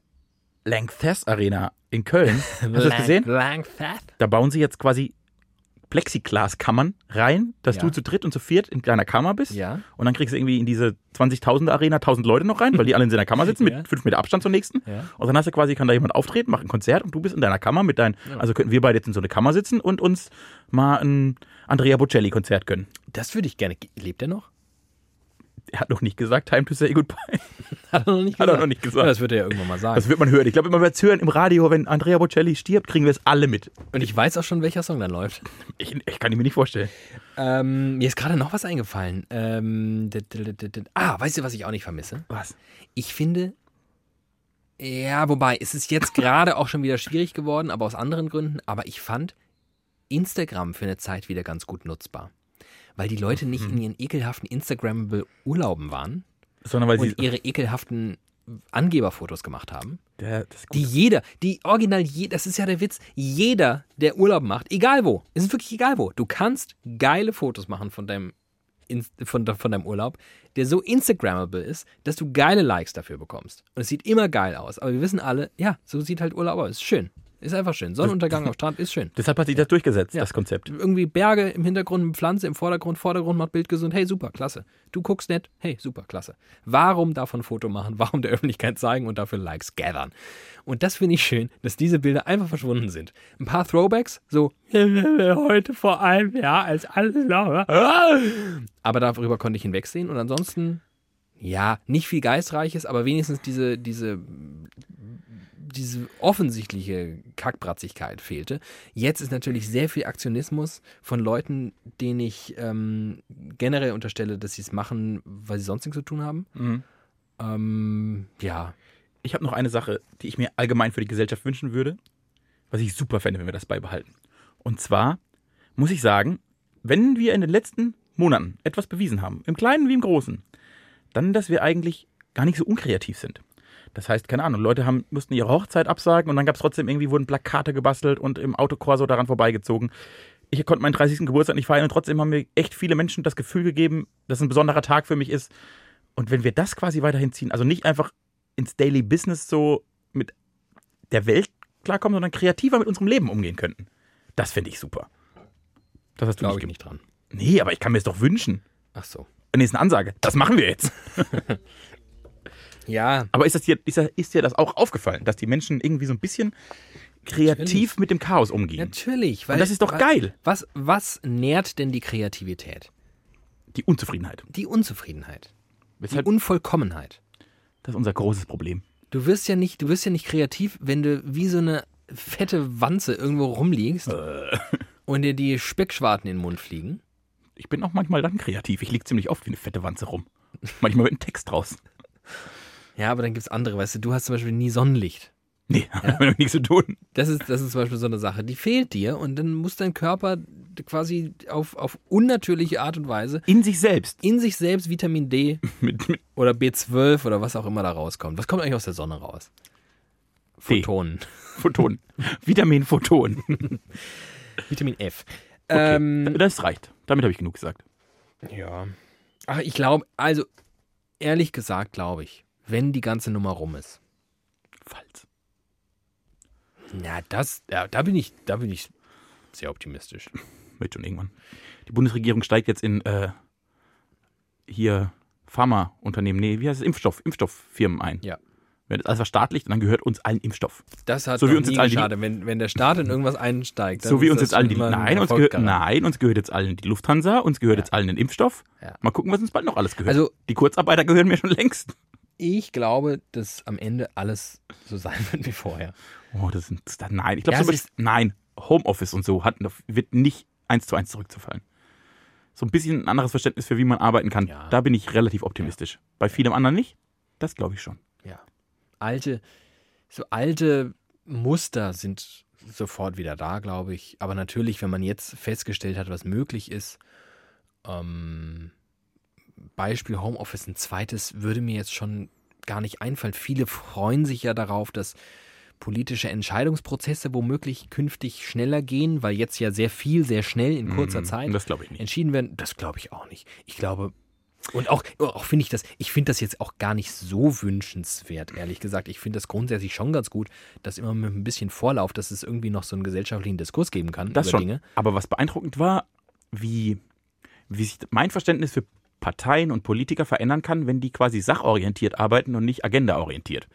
Lanxess Arena in Köln. Hast du das gesehen? Langfett. Da bauen sie jetzt quasi Plexiglaskammern rein, dass Ja. du zu dritt und zu viert in deiner Kammer bist. Ja. Und dann kriegst du irgendwie in diese 20.000 Arena 1000 Leute noch rein, weil die alle in seiner Kammer sitzen mit 5 Meter Abstand zum nächsten. Ja. Und dann hast du quasi, kann da jemand auftreten, macht ein Konzert und du bist in deiner Kammer mit deinen, also könnten wir beide jetzt in so eine Kammer sitzen und uns mal ein Andrea Bocelli Konzert gönnen. Das würde ich gerne. Lebt er noch? Er hat noch nicht gesagt, time to say goodbye. Hat er noch nicht Hat er noch nicht gesagt. Ja, das wird er ja irgendwann mal sagen. Das wird man hören. Ich glaube, immer wird es hören im Radio, wenn Andrea Bocelli stirbt, kriegen wir es alle mit. Und ich weiß auch schon, welcher Song dann läuft. Ich, ich kann ihn mir nicht vorstellen. Ähm, mir ist gerade noch was eingefallen. Ähm, ah, weißt du, was ich auch nicht vermisse? Was? Ich finde, ja, wobei, es ist jetzt gerade auch schon wieder schwierig geworden, aber aus anderen Gründen. Aber ich fand Instagram für eine Zeit wieder ganz gut nutzbar. Weil die Leute nicht in ihren ekelhaften Instagrammable Urlauben waren Sondern weil sie. ihre ekelhaften Angeberfotos gemacht haben. Der. Die jeder, die original, je, das ist ja der Witz, jeder, der Urlaub macht, egal wo, es ist wirklich egal wo, du kannst geile Fotos machen von deinem, von, von deinem Urlaub, der so Instagrammable ist, dass du geile Likes dafür bekommst. Und es sieht immer geil aus. Aber wir wissen alle, ja, so sieht halt Urlaub aus. Ist schön. Ist einfach schön. Sonnenuntergang am Strand ist schön. Deshalb hat sich das durchgesetzt, Ja. das Konzept. Irgendwie Berge im Hintergrund, Pflanze im Vordergrund, Vordergrund macht Bild gesund. Hey, super, klasse. Du guckst nett. Hey, super, klasse. Warum davon Foto machen? Warum der Öffentlichkeit zeigen und dafür Likes gathern? Und das finde ich schön, dass diese Bilder einfach verschwunden sind. Ein paar Throwbacks, so heute vor einem Jahr als alles noch. Aber darüber konnte ich hinwegsehen und ansonsten, ja, nicht viel Geistreiches, aber wenigstens diese, diese diese offensichtliche Kackbratzigkeit fehlte. Jetzt ist natürlich sehr viel Aktionismus von Leuten, denen ich ähm, generell unterstelle, dass sie es machen, weil sie sonst nichts zu tun haben. Mhm. Ähm, ja, Ich habe noch eine Sache, die ich mir allgemein für die Gesellschaft wünschen würde, was ich super fände, wenn wir das beibehalten. Und zwar muss ich sagen, wenn wir in den letzten Monaten etwas bewiesen haben, im Kleinen wie im Großen, dann, dass wir eigentlich gar nicht so unkreativ sind. Das heißt, keine Ahnung, Leute haben, mussten ihre Hochzeit absagen und dann gab es trotzdem irgendwie, wurden Plakate gebastelt und im Autokorso daran vorbeigezogen. Ich konnte meinen 30. Geburtstag nicht feiern und trotzdem haben mir echt viele Menschen das Gefühl gegeben, dass es ein besonderer Tag für mich ist. Und wenn wir das quasi weiterhin ziehen, also nicht einfach ins Daily Business so mit der Welt klarkommen, sondern kreativer mit unserem Leben umgehen könnten. Das fände ich super. Das hast du glaube nicht ich nicht dran. Nee, aber ich kann mir es doch wünschen. Ach so. Nee, ist eine Ansage. Das machen wir jetzt. Ja, Aber ist, das dir, ist, das- ist dir das auch aufgefallen, dass die Menschen irgendwie so ein bisschen kreativ Natürlich. mit dem Chaos umgehen? natürlich. Weil, Und das ist doch geil. Was, was nährt denn die Kreativität? Die Unzufriedenheit. Die Unzufriedenheit. Die Weshalb, Unvollkommenheit. das ist unser großes Problem. Du wirst ja nicht, du wirst ja nicht kreativ, wenn du wie so eine fette Wanze irgendwo rumliegst Äh. und dir die Speckschwarten in den Mund fliegen. Ich bin auch manchmal dann kreativ. Ich liege ziemlich oft wie eine fette Wanze rum. Manchmal wird ein Text draus. Ja, aber dann gibt es andere, weißt du, du hast zum Beispiel nie Sonnenlicht. Nee, hat damit nichts zu tun. Das ist, das ist zum Beispiel so eine Sache, die fehlt dir und dann muss dein Körper quasi auf, auf unnatürliche Art und Weise In sich selbst. in sich selbst Vitamin D Mit, mit oder B12 oder was auch immer da rauskommt. Was kommt eigentlich aus der Sonne raus? Photonen. Photon. Vitamin Photon. Vitamin F. Okay, Ähm, das reicht. Damit habe ich genug gesagt. Ja. Ach, ich glaube, also ehrlich gesagt glaube ich, wenn die ganze Nummer rum ist, Falls. na das, ja, da bin ich, da bin ich sehr optimistisch. Wird schon irgendwann. Die Bundesregierung steigt jetzt in äh, hier Pharmaunternehmen, nee, wie heißt es, Impfstoff, Impfstofffirmen ein. Ja. Wird das alles verstaatlicht dann gehört uns allen Impfstoff. Das hat So wie uns nie jetzt allen geschadet. Wenn, wenn der Staat in irgendwas einsteigt, dann so wie uns jetzt allen die nein uns, gehört, nein, uns gehört jetzt allen die Lufthansa, uns gehört Ja. jetzt allen ein Impfstoff. Ja. Mal gucken, was uns bald noch alles gehört. Also die Kurzarbeiter gehören mir schon längst. Ich glaube, dass am Ende alles so sein wird wie vorher. Oh, das sind nein, ich glaube Ja, Beispiel, nein, Homeoffice und so hat, wird nicht eins zu eins zurückzufallen. So ein bisschen ein anderes Verständnis für wie man arbeiten kann. Ja. Da bin ich relativ optimistisch. Bei vielem anderen nicht. Das glaube ich schon. Ja. Alte, so alte Muster sind sofort wieder da, glaube ich. Aber natürlich, wenn man jetzt festgestellt hat, was möglich ist, ähm, Beispiel Homeoffice, ein zweites würde mir jetzt schon gar nicht einfallen. Viele freuen sich ja darauf, dass politische Entscheidungsprozesse womöglich künftig schneller gehen, weil jetzt ja sehr viel, sehr schnell in kurzer Mhm, Zeit Das ich nicht. entschieden werden. Das glaube ich auch nicht. Ich glaube, Und auch, auch finde ich das, ich finde das jetzt auch gar nicht so wünschenswert, ehrlich gesagt. Ich finde das grundsätzlich schon ganz gut, dass immer mit ein bisschen Vorlauf, dass es irgendwie noch so einen gesellschaftlichen Diskurs geben kann Das über schon. Dinge. Aber was beeindruckend war, wie, wie sich mein Verständnis für Parteien und Politiker verändern kann, wenn die quasi sachorientiert arbeiten und nicht agendaorientiert.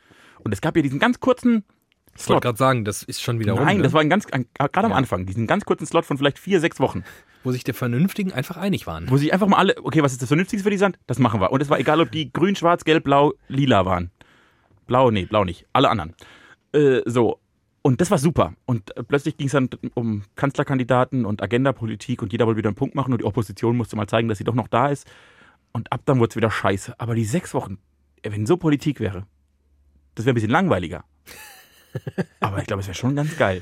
Und es gab ja diesen ganz kurzen Ich wollte Slot. gerade sagen, das ist schon wieder rum, Nein, ne? das war ein ganz, gerade am. Anfang, diesen ganz kurzen Slot von vielleicht vier, sechs Wochen, wo sich der Vernünftigen einfach einig waren. wo sich einfach mal alle, okay, was ist das Vernünftigste für die Sand? Das machen wir. Und es war egal, ob die grün, schwarz, gelb, blau, lila waren. Blau, nee, blau nicht. Alle anderen. Äh, so. Und das war super. Und plötzlich ging es dann um Kanzlerkandidaten und Agendapolitik und jeder wollte wieder einen Punkt machen und die Opposition musste mal zeigen, dass sie doch noch da ist. Und ab dann wurde es wieder scheiße. Aber die sechs Wochen, wenn so Politik wäre, das wäre ein bisschen langweiliger. Aber ich glaube, es wäre schon ganz geil.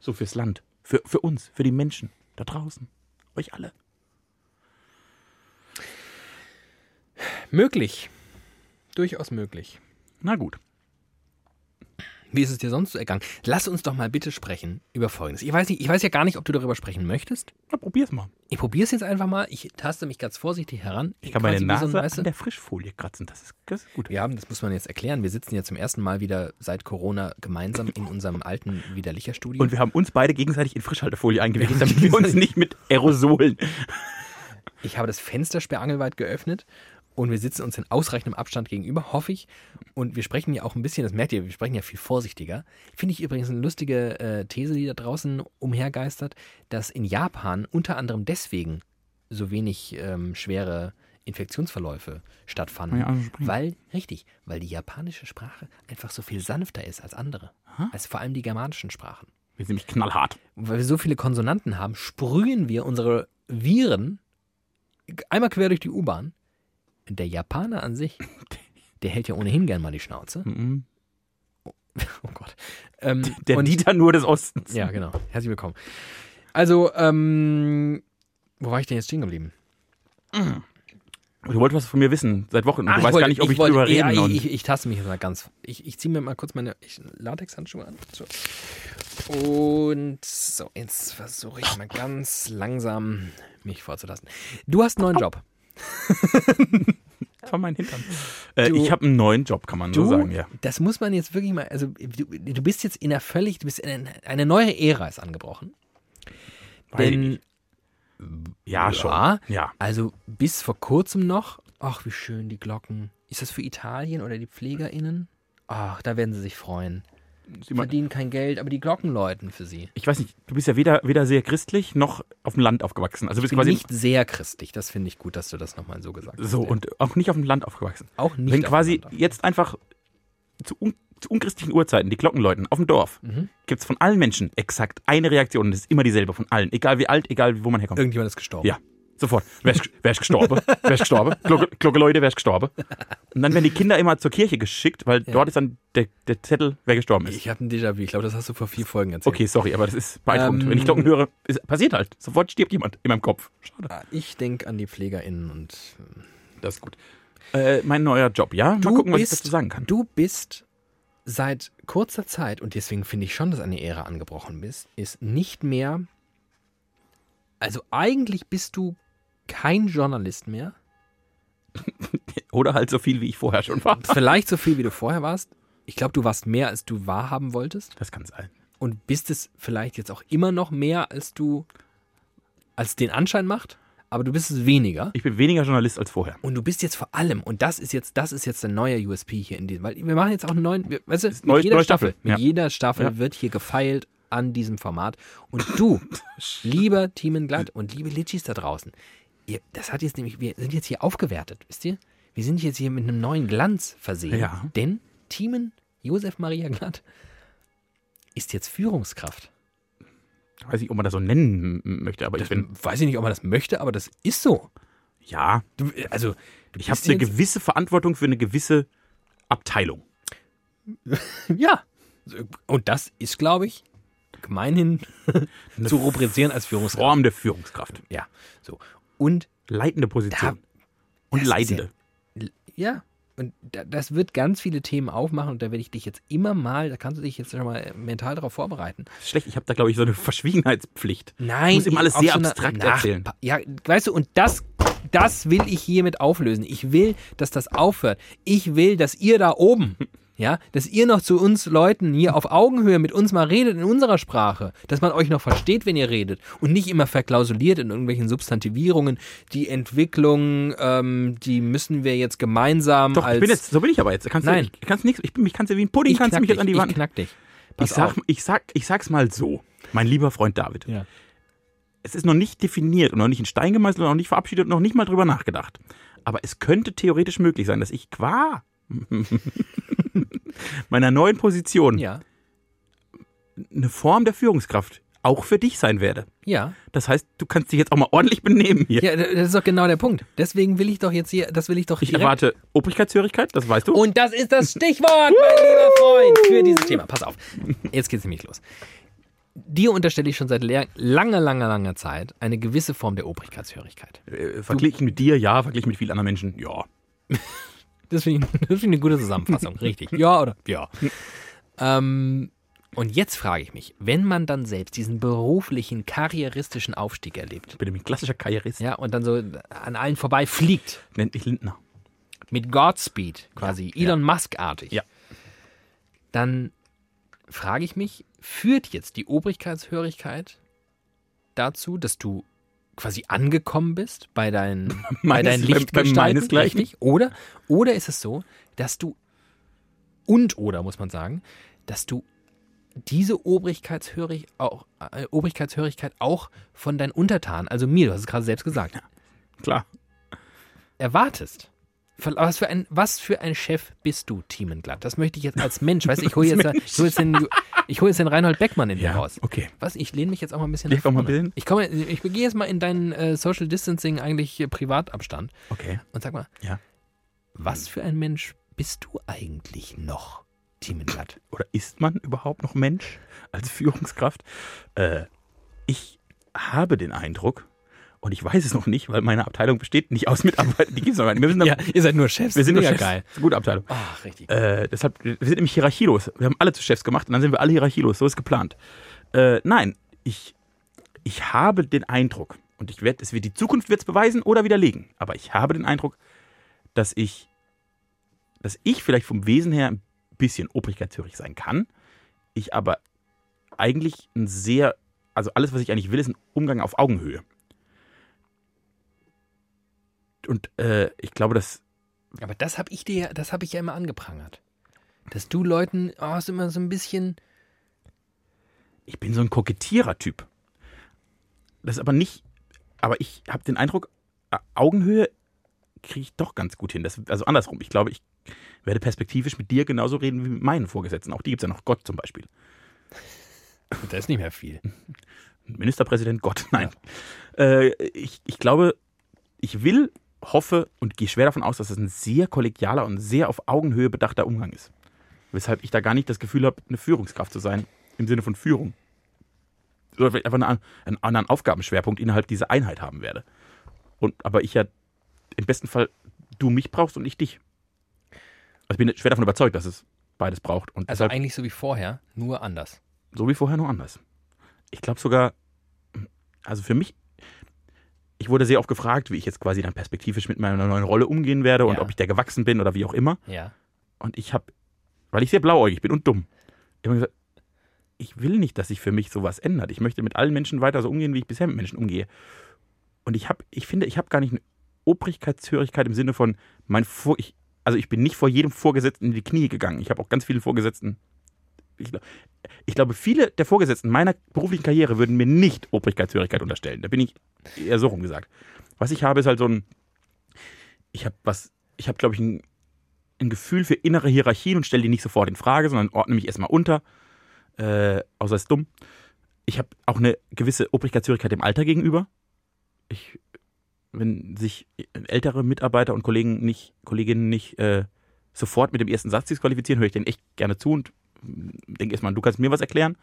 So fürs Land. Für, für uns, für die Menschen da draußen. Euch alle. Möglich. Durchaus möglich. Na gut. Wie ist es dir sonst so ergangen? Lass uns doch mal bitte sprechen über Folgendes. Ich weiß, nicht, ich weiß ja gar nicht, ob du darüber sprechen möchtest. Na, probier's mal. Ich probiere es jetzt einfach mal. Ich taste mich ganz vorsichtig heran. Ich kann meine Nase so an der Frischfolie kratzen. Das ist, das ist gut. Ja, das muss man jetzt erklären. Wir sitzen ja zum ersten Mal wieder seit Corona gemeinsam in unserem alten Widerlicher-Studio. Und wir haben uns beide gegenseitig in Frischhaltefolie eingewickelt, damit wir uns nicht mit Aerosolen. Ich habe das Fenster sperrangelweit geöffnet und wir sitzen uns in ausreichendem Abstand gegenüber, hoffe ich. Und wir sprechen ja auch ein bisschen, das merkt ihr, wir sprechen ja viel vorsichtiger. Finde ich übrigens eine lustige äh, These, die da draußen umhergeistert, dass in Japan unter anderem deswegen so wenig ähm, schwere Infektionsverläufe stattfanden. Ja, also weil, richtig, weil die japanische Sprache einfach so viel sanfter ist als andere. Als vor allem die germanischen Sprachen. Wir sind nämlich knallhart. Weil wir so viele Konsonanten haben, sprühen wir unsere Viren einmal quer durch die U-Bahn. Der Japaner an sich, der hält ja ohnehin gern mal die Schnauze. Mhm. Oh Gott. Ähm, Der und, Dieter nur des Ostens. Ja, genau. Herzlich willkommen. Also, ähm, wo war ich denn jetzt stehen geblieben? Du wolltest was von mir wissen seit Wochen. Ah, du ich weißt wollte- gar nicht, ob ich, wollte- drüber reden ja, und ich, ich taste mich jetzt mal ganz. Ich, ich ziehe mir mal kurz meine ich- Latexhandschuhe an. So. Und so, jetzt versuche ich mal ganz langsam mich vorzulassen. Du hast einen neuen Job. von meinen Hintern. Äh, Du- ich habe einen neuen Job, kann man so Du, sagen, ja. das muss man jetzt wirklich mal, also du, du bist jetzt in einer völlig, du bist in eine, eine neue Ära ist angebrochen. Ich Denn, nicht. Ja, schon. ja, Ja. also bis vor kurzem noch, ach wie schön die Glocken. Ist das für Italien oder die PflegerInnen? Ach, da werden sie sich freuen. Mal, Verdienen kein Geld, aber die Glocken läuten für sie. Ich weiß nicht, du bist ja weder, weder sehr christlich noch auf dem Land aufgewachsen. Also du Ich bist bin quasi nicht sehr christlich, das finde ich gut, dass du das nochmal so gesagt hast. so und auch nicht auf dem Land aufgewachsen. auch nicht Wenn quasi jetzt einfach zu, un zu unchristlichen Uhrzeiten die Glocken läuten auf dem Dorf, Mhm. gibt es von allen Menschen exakt eine Reaktion und das ist immer dieselbe von allen. Egal wie alt, egal wo man herkommt. Irgendjemand ist gestorben. Ja, sofort. Wer ist, wer ist gestorben? wer ist gestorben? Glocke, Leute, wer ist gestorben? Und dann werden die Kinder immer zur Kirche geschickt, weil dort ist dann der, der Zettel, wer gestorben ist. Ich hatte ein Déjà-vu, ich glaube, das hast du vor vier Folgen erzählt. Okay, sorry, aber das ist beeindruckend. Ähm, Wenn ich Glocken höre, ist, passiert halt. Sofort stirbt jemand in meinem Kopf. Schade. Ah, Ich denke an die PflegerInnen und Das ist gut. Äh, mein neuer Job, ja? Mal Du gucken, was bist, ich dazu sagen kann. Du bist seit kurzer Zeit, und deswegen finde ich schon, dass eine Ära angebrochen bist, ist nicht mehr. Also eigentlich bist du kein Journalist mehr. Oder halt so viel, wie ich vorher schon war. Vielleicht so viel, wie du vorher warst. Ich glaube, du warst mehr, als du wahrhaben wolltest. Das kann sein. Und bist es vielleicht jetzt auch immer noch mehr, als du, als den Anschein macht. Aber du bist es weniger. Ich bin weniger Journalist als vorher. Und du bist jetzt vor allem, und das ist jetzt, das ist jetzt der neue USP hier in diesem, weil wir machen jetzt auch einen neuen, weißt du, mit neue- jeder neue Staffel, Staffel, mit ja. jeder Staffel Ja. wird hier gefeilt an diesem Format. Und du, lieber Team Glatt und liebe Litschis da draußen, das hat jetzt nämlich, wir sind jetzt hier aufgewertet, wisst ihr? Wir sind jetzt hier mit einem neuen Glanz versehen. Ja. Denn Teamen Josef Maria Glatt ist jetzt Führungskraft. Weiß nicht, ob man das so nennen möchte, aber ich bin. Weiß ich nicht, ob man das möchte, aber das ist so. Ja, Du, also, du ich habe eine gewisse Verantwortung für eine gewisse Abteilung. Ja. Und das ist, glaube ich, gemeinhin zu rubrizieren als Führungskraft. Form der Führungskraft. Ja. So. Und Leitende Position. Und das ist Leidende. ja, und da, das wird ganz viele Themen aufmachen und da werde ich dich jetzt immer mal, da kannst du dich jetzt schon mal mental darauf vorbereiten. Das ist schlecht, ich habe da, glaube ich, so eine Verschwiegenheitspflicht. Nein, Ich muss ihm alles sehr so abstrakt Nach- erzählen. Ja, weißt du, und das das will ich hiermit auflösen. Ich will, dass das aufhört. Ich will, dass ihr da oben, ja, dass ihr noch zu uns Leuten hier auf Augenhöhe mit uns mal redet in unserer Sprache, dass man euch noch versteht, wenn ihr redet und nicht immer verklausuliert in irgendwelchen Substantivierungen. Die Entwicklung, ähm, die müssen wir jetzt gemeinsam Doch, als ich bin jetzt, so bin ich aber jetzt. Kannst Nein. Du, ich kannst nichts, ich bin, mich kannst du wie ein Pudding, ich kannst du mich jetzt an die Wand. Ich knack dich. Pass Ich sag, auf. ich, sag, ich sag's mal so, mein lieber Freund David. Ja. Es ist noch nicht definiert und noch nicht in Stein gemeißelt und noch nicht verabschiedet und noch nicht mal drüber nachgedacht. Aber es könnte theoretisch möglich sein, dass ich qua meiner neuen Position Ja. eine Form der Führungskraft auch für dich sein werde. Ja. Das heißt, du kannst dich jetzt auch mal ordentlich benehmen hier. Ja, das ist doch genau der Punkt. Deswegen will ich doch jetzt hier, das will ich doch Ich erwarte Obrigkeitshörigkeit, das weißt du. Und das ist das Stichwort, mein lieber Freund, für dieses Thema. Pass auf. Jetzt geht's nämlich los. Dir unterstelle ich schon seit langer, langer, langer Zeit eine gewisse Form der Obrigkeitshörigkeit. Äh, verglichen mit dir, ja, verglichen mit vielen anderen Menschen, ja. Das finde ich, das finde ich eine gute Zusammenfassung. Richtig. Ja oder? Ja. Ähm, und jetzt frage ich mich, wenn man dann selbst diesen beruflichen, karrieristischen Aufstieg erlebt, Ich bin nämlich ein klassischer Karrierist. ja, und dann so an allen vorbei fliegt, Nennt mich Lindner. mit Godspeed quasi, Ja, Elon Musk-artig, Ja. dann frage ich mich, führt jetzt die Obrigkeitshörigkeit dazu, dass du quasi angekommen bist bei deinen, bei Meines- deinen bei- bei Lichtgestalten? Richtig? Oder, oder ist es so, dass du, und oder muss man sagen, dass du diese Obrigkeitshörig auch, äh, Obrigkeitshörigkeit auch von deinen Untertanen, also mir, du hast es gerade selbst gesagt, Klar. erwartest. Was für, ein, was für ein Chef bist du, Thiemenglatt? Das möchte ich jetzt als Mensch. Weißt du, ich hole jetzt, ich hol jetzt, den, ich hol jetzt den Reinhold Beckmann in dir Ja, raus. okay. Was? Ich lehne mich jetzt auch mal ein bisschen Leg nach mal vorne. ein bisschen. Ich, komme, ich gehe jetzt mal in deinen äh, Social Distancing eigentlich äh, Privatabstand Okay. und sag mal, Ja. was für ein Mensch bist du eigentlich noch, Thiemenglatt? Oder ist man überhaupt noch Mensch als Führungskraft? Äh, ich habe den Eindruck, und ich weiß es noch nicht, weil meine Abteilung besteht nicht aus Mitarbeitern, die gibt es noch gar nicht. Wir sind, Ja, ihr seid nur Chefs. wir sind nur Mega Chefs. geil. Das ist eine gute Abteilung. Ach, richtig. Äh, deshalb, wir sind nämlich hierarchielos. Wir haben alle zu Chefs gemacht und dann sind wir alle hierarchielos. So ist geplant. Äh, nein, ich, ich habe den Eindruck, und ich werde, es wird die Zukunft wird es beweisen oder widerlegen, aber ich habe den Eindruck, dass ich, dass ich vielleicht vom Wesen her ein bisschen obrigkeitshörig sein kann, ich aber eigentlich ein sehr, also alles, was ich eigentlich will, ist ein Umgang auf Augenhöhe. Und äh, ich glaube, dass Aber das habe ich dir, das habe ich ja immer angeprangert. Dass du Leuten, oh, hast immer so ein bisschen, ich bin so ein Kokettierer-Typ. Das ist aber nicht, aber ich habe den Eindruck, Augenhöhe kriege ich doch ganz gut hin. Das, also andersrum. Ich glaube, ich werde perspektivisch mit dir genauso reden wie mit meinen Vorgesetzten. Auch die gibt es ja noch. Gott zum Beispiel. da ist nicht mehr viel. Ministerpräsident Gott. Nein. Äh, ich, ich glaube, ich will, hoffe und gehe schwer davon aus, dass das ein sehr kollegialer und sehr auf Augenhöhe bedachter Umgang ist. Weshalb ich da gar nicht das Gefühl habe, eine Führungskraft zu sein, im Sinne von Führung. Oder vielleicht einfach eine, einen anderen Aufgabenschwerpunkt innerhalb dieser Einheit haben werde. Und aber ich ja im besten Fall du mich brauchst und ich dich. Also ich bin schwer davon überzeugt, dass es beides braucht. Und Also deshalb eigentlich so wie vorher, nur anders. so wie vorher, nur anders. Ich glaube sogar, also für mich, ich wurde sehr oft gefragt, wie ich jetzt quasi dann perspektivisch mit meiner neuen Rolle umgehen werde und Ja. ob ich der gewachsen bin oder wie auch immer. Ja. Und ich habe, weil ich sehr blauäugig bin und dumm, immer gesagt, ich will nicht, dass sich für mich sowas ändert. Ich möchte mit allen Menschen weiter so umgehen, wie ich bisher mit Menschen umgehe. Und ich habe, ich finde, ich habe gar nicht eine Obrigkeitshörigkeit im Sinne von, mein Vor, ich, also ich bin nicht vor jedem Vorgesetzten in die Knie gegangen. Ich habe auch ganz vielen Vorgesetzten. Ich, ich glaube, viele der Vorgesetzten meiner beruflichen Karriere würden mir nicht Obrigkeitshörigkeit unterstellen. Da bin ich eher so rum gesagt. Was ich habe, ist halt so ein, ich habe was, ich habe, glaube ich, ein, ein Gefühl für innere Hierarchien und stelle die nicht sofort in Frage, sondern ordne mich erstmal unter. Äh, außer es ist dumm. Ich habe auch eine gewisse Obrigkeitshörigkeit dem Alter gegenüber. Ich, wenn sich ältere Mitarbeiter und Kollegen nicht, Kolleginnen nicht äh, sofort mit dem ersten Satz disqualifizieren, höre ich denen echt gerne zu und denke erstmal, du kannst mir was erklären.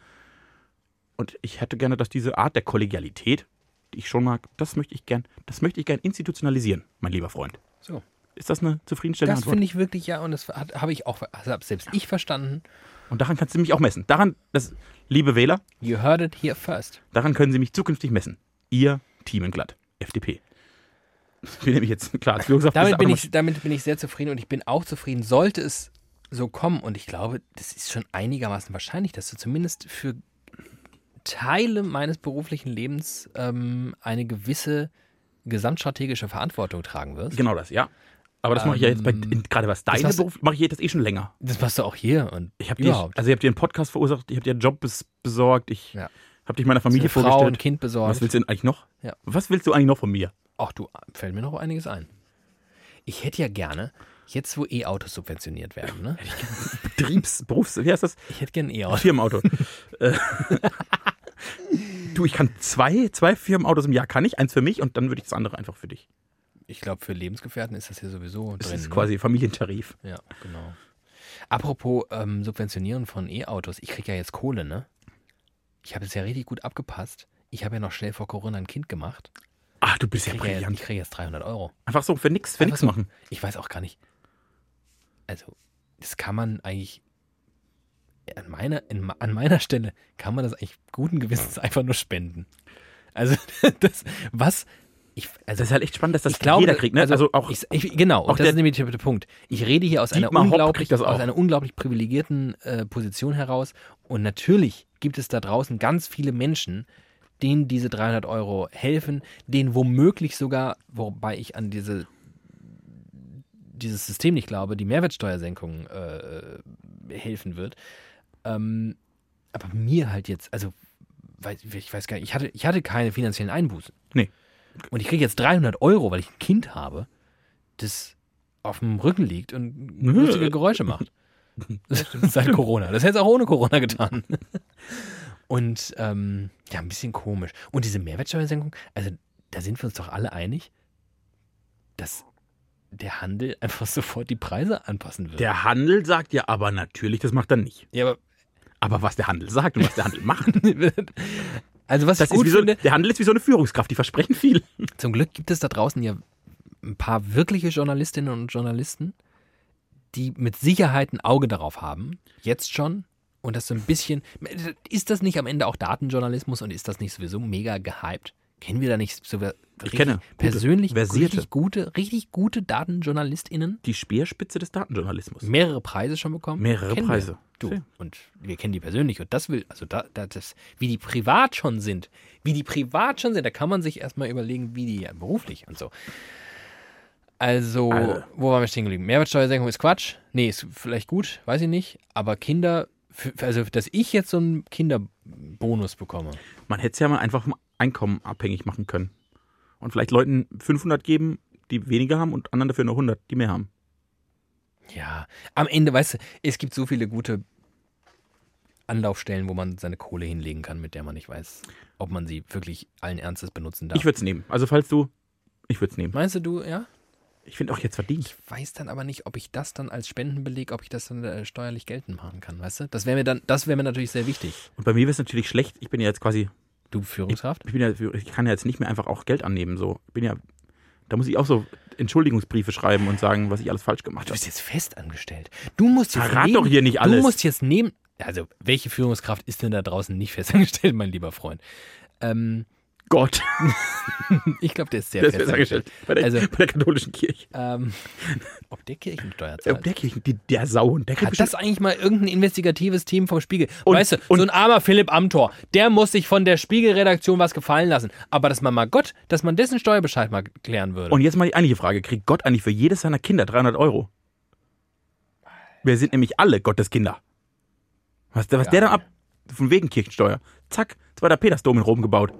Und ich hätte gerne, dass diese Art der Kollegialität, die ich schon mag, das möchte ich gern, das möchte ich gern institutionalisieren, mein lieber Freund. So. Ist das eine zufriedenstellende Das Antwort? finde ich wirklich ja, und das habe ich auch, also selbst ich verstanden. Und daran kannst du mich auch messen. Daran, das, liebe Wähler, You heard it here first. daran können Sie mich zukünftig messen. Ihr Teamenglatt, FDP. Ich bin nämlich jetzt, klar, Führungskraft Damit bin, ich, damit bin ich sehr zufrieden und ich bin auch zufrieden, sollte es so kommen. Und ich glaube, das ist schon einigermaßen wahrscheinlich, dass du zumindest für Teile meines beruflichen Lebens ähm, eine gewisse gesamtstrategische Verantwortung tragen wirst. Genau das, ja. Aber das mache ich ja jetzt bei, Ähm, in, gerade was deine Beruf, mache ich jetzt eh schon länger. Das machst du auch hier und Ich habe dir, also ich habe dir einen Podcast verursacht, ich habe dir einen Job bes besorgt, ich Ja. habe dich meiner Familie Frau vorgestellt. und Kind besorgt. Was willst du denn eigentlich noch? Ja. Was willst du eigentlich noch von mir? Ach du, fällt mir noch einiges ein. Ich hätte ja gerne, jetzt wo E-Autos subventioniert werden, ne? Betriebs, Berufs, wie heißt das? Ich hätte gerne ein E-Auto. Firmenauto. Äh, du, ich kann zwei, zwei Firmenautos im Jahr kann ich, eins für mich und dann würde ich das andere einfach für dich. Ich glaube, für Lebensgefährten ist das hier sowieso Das drin. ist ne? quasi Familientarif. Ja, genau. Apropos ähm, Subventionieren von E-Autos. Ich kriege ja jetzt Kohle, ne? Ich habe es ja richtig gut abgepasst. Ich habe ja noch schnell vor Corona ein Kind gemacht. Ach, du bist ja Ich kriege ja, brillant. ich kriege jetzt 300 Euro. Einfach so für nix, für nix so. machen. Ich weiß auch gar nicht. Also, das kann man eigentlich. An meiner, in, an meiner Stelle kann man das eigentlich guten Gewissens einfach nur spenden. Also, das, was. Ich, also, Das ist halt echt spannend, dass das glaube, jeder kriegt, ne? Also, auch ich, ich, genau, auch das der- ist nämlich der Punkt. Ich rede hier aus einer, unglaublich, aus einer unglaublich privilegierten äh, Position heraus. Und natürlich gibt es da draußen ganz viele Menschen, denen diese 300 Euro helfen, denen womöglich sogar, wobei ich an diese, dieses System nicht glaube, die Mehrwertsteuersenkung äh, helfen wird. Ähm, aber mir halt jetzt, also weiß, ich weiß gar nicht, ich hatte, ich hatte keine finanziellen Einbußen. Nee. Und ich kriege jetzt 300 Euro, weil ich ein Kind habe, das auf dem Rücken liegt und lustige Geräusche macht. Seit Corona. Das hätte es auch ohne Corona getan. Und ähm, ja, ein bisschen komisch. Und diese Mehrwertsteuersenkung, also da sind wir uns doch alle einig, dass der Handel einfach sofort die Preise anpassen wird. der Handel sagt ja, aber natürlich, das macht er nicht. ja, aber Aber was der Handel sagt und was der Handel macht, also was das ich gut so, finde, der Handel ist wie so eine Führungskraft, die versprechen viel. Zum Glück gibt es da draußen ja ein paar wirkliche Journalistinnen und Journalisten, die mit Sicherheit ein Auge darauf haben, jetzt schon, und das so ein bisschen, ist das nicht am Ende auch Datenjournalismus und ist das nicht sowieso mega gehypt? Kennen wir da nicht so richtig kenne gute, persönlich versierte. richtig gute, richtig gute DatenjournalistInnen? Die Speerspitze des Datenjournalismus. Mehrere Preise schon bekommen? Mehrere Kennen Preise. Wir. Du. Und wir kennen die persönlich und das will, also da, da, das, wie die privat schon sind, wie die privat schon sind, da kann man sich erstmal überlegen, wie die ja beruflich und so. Also, Also. wo waren wir stehen geblieben? Mehrwertsteuersenkung ist Quatsch. Nee, ist vielleicht gut, weiß ich nicht. Aber Kinder, also, dass ich jetzt so einen Kinderbonus bekomme. Man hätte es ja mal einfach vom Einkommen abhängig machen können. Und vielleicht Leuten 500 geben, die weniger haben und anderen dafür nur 100, die mehr haben. Ja, am Ende, weißt du, es gibt so viele gute Anlaufstellen, wo man seine Kohle hinlegen kann, mit der man nicht weiß, ob man sie wirklich allen Ernstes benutzen darf. Ich würde es nehmen. Also falls du, ich würde es nehmen. Meinst du, du, ja? Ich finde auch jetzt verdient. Ich weiß dann aber nicht, ob ich das dann als Spendenbeleg, ob ich das dann äh, steuerlich geltend machen kann, weißt du? Das wäre mir dann, das wäre mir natürlich sehr wichtig. Und bei mir wäre es natürlich schlecht. Ich bin ja jetzt quasi, Du Führungskraft? ich bin ja, ich kann ja jetzt nicht mehr einfach auch Geld annehmen. So, ich bin ja, da muss ich auch so Entschuldigungsbriefe schreiben und sagen, was ich alles falsch gemacht Du habe. bist jetzt fest angestellt. Du musst jetzt Verrat neben, doch hier nicht alles. Du musst jetzt nehmen. Also, welche Führungskraft ist denn da draußen nicht festangestellt, mein lieber Freund? Ähm, Gott, ich glaube, der ist sehr ist festangestellt. angestellt. Bei der, Also- bei der katholischen Kirche. Ähm, ob der Kirchensteuer zahlt. Der Kirche, die, der Sau. Der Hat das eigentlich mal irgendein investigatives Team vom Spiegel? Und- weißt du, und- so ein armer Philipp Amthor, der muss sich von der Spiegelredaktion was gefallen lassen. Aber dass man mal Gott, dass man dessen Steuerbescheid mal klären würde. Und jetzt mal die eigentliche Frage. Kriegt Gott eigentlich für jedes seiner Kinder 300 Euro? Wir sind nämlich alle Gottes Kinder. Was, der- was der dann ab, von wegen Kirchensteuer. Zack, zweiter Petersdom in Rom gebaut.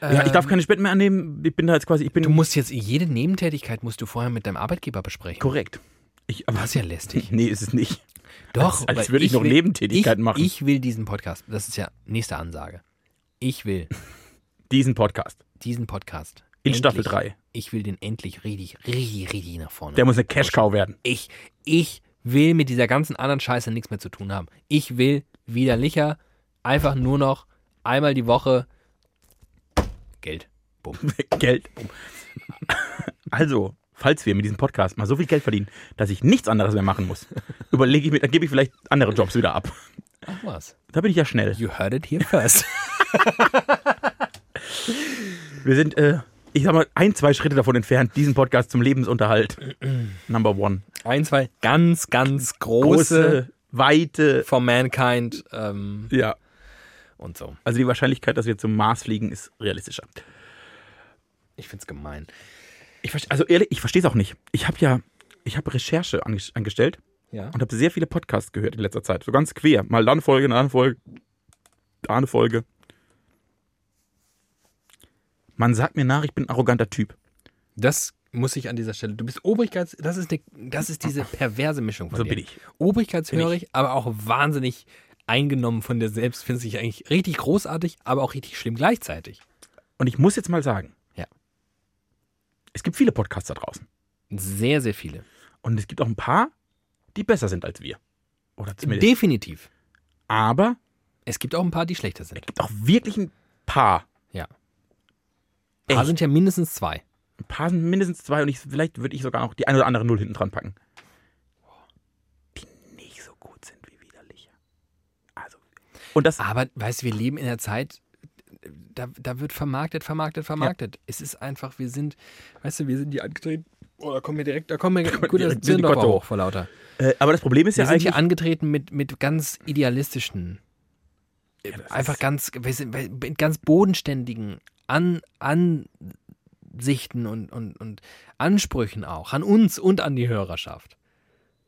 Ja, ich darf keine Spenden mehr annehmen. Ich bin da jetzt quasi, ich bin du musst jetzt jede Nebentätigkeit musst du vorher mit deinem Arbeitgeber besprechen. korrekt. Ich, aber Das ist ja lästig. Nee, ist es nicht. Doch, Als- als würde ich noch will, Nebentätigkeiten ich, machen. Ich will diesen Podcast, das ist ja nächste Ansage. Ich will Diesen Podcast. diesen Podcast. In endlich- Staffel drei. Ich will den endlich richtig, richtig, richtig nach vorne. Der muss eine Cash-Cow werden. Ich, ich will mit dieser ganzen anderen Scheiße nichts mehr zu tun haben. Ich will widerlicher einfach nur noch einmal die Woche Geld. Bumm. Geld. Also, falls wir mit diesem Podcast mal so viel Geld verdienen, dass ich nichts anderes mehr machen muss, überlege ich mir, dann gebe ich vielleicht andere Jobs wieder ab. Ach was. Da bin ich ja schnell. You heard it here first. Wir sind, äh, ich sag mal, ein, zwei Schritte davon entfernt, diesen Podcast zum Lebensunterhalt. Number one. Ein, zwei ganz, ganz große, Große, weite, for Mankind ähm, ja. Und so. Also die Wahrscheinlichkeit, dass wir zum Mars fliegen, ist realistischer. Ich find's gemein. Ich also ehrlich, ich verstehe es auch nicht. Ich habe ja, ich habe Recherche ange- angestellt Ja. und habe sehr viele Podcasts gehört in letzter Zeit. So ganz quer. Mal da eine Folge, da eine Folge, da eine Folge. Man sagt mir nach, ich bin ein arroganter Typ. Das muss ich an dieser Stelle. Du bist Obrigkeits. Das ist, die, das ist diese perverse Mischung von So dir. bin ich. Obrigkeitshörig, aber auch wahnsinnig eingenommen von dir selbst. Findest dich eigentlich richtig großartig, aber auch richtig schlimm gleichzeitig. Und ich muss jetzt mal sagen, Ja. es gibt viele Podcasts da draußen. Sehr, sehr viele. Und es gibt auch ein paar, die besser sind als wir. Oder zumindest. Definitiv. Aber Es gibt auch ein paar, die schlechter sind. es gibt auch wirklich ein paar. Ja. Ein paar Echt? sind ja mindestens zwei. Ein paar sind mindestens zwei und ich, vielleicht würde ich sogar noch die eine oder andere Null hinten dran packen. Die nicht so gut sind wie widerliche. Also. Und das. Aber weißt du, wir leben in der Zeit, da, da wird vermarktet, vermarktet, vermarktet. Es ist einfach, wir sind, weißt du, wir sind die angetreten. Oh, da kommen wir direkt, da kommen wir gut das sind Kotto. hoch vor lauter. Äh, aber das Problem ist Wir ja sind eigentlich. hier angetreten mit, mit ganz idealistischen, äh, das einfach ganz, wir sind mit ganz bodenständigen An, Ansichten und, und, und Ansprüchen auch, an uns und an die Hörerschaft.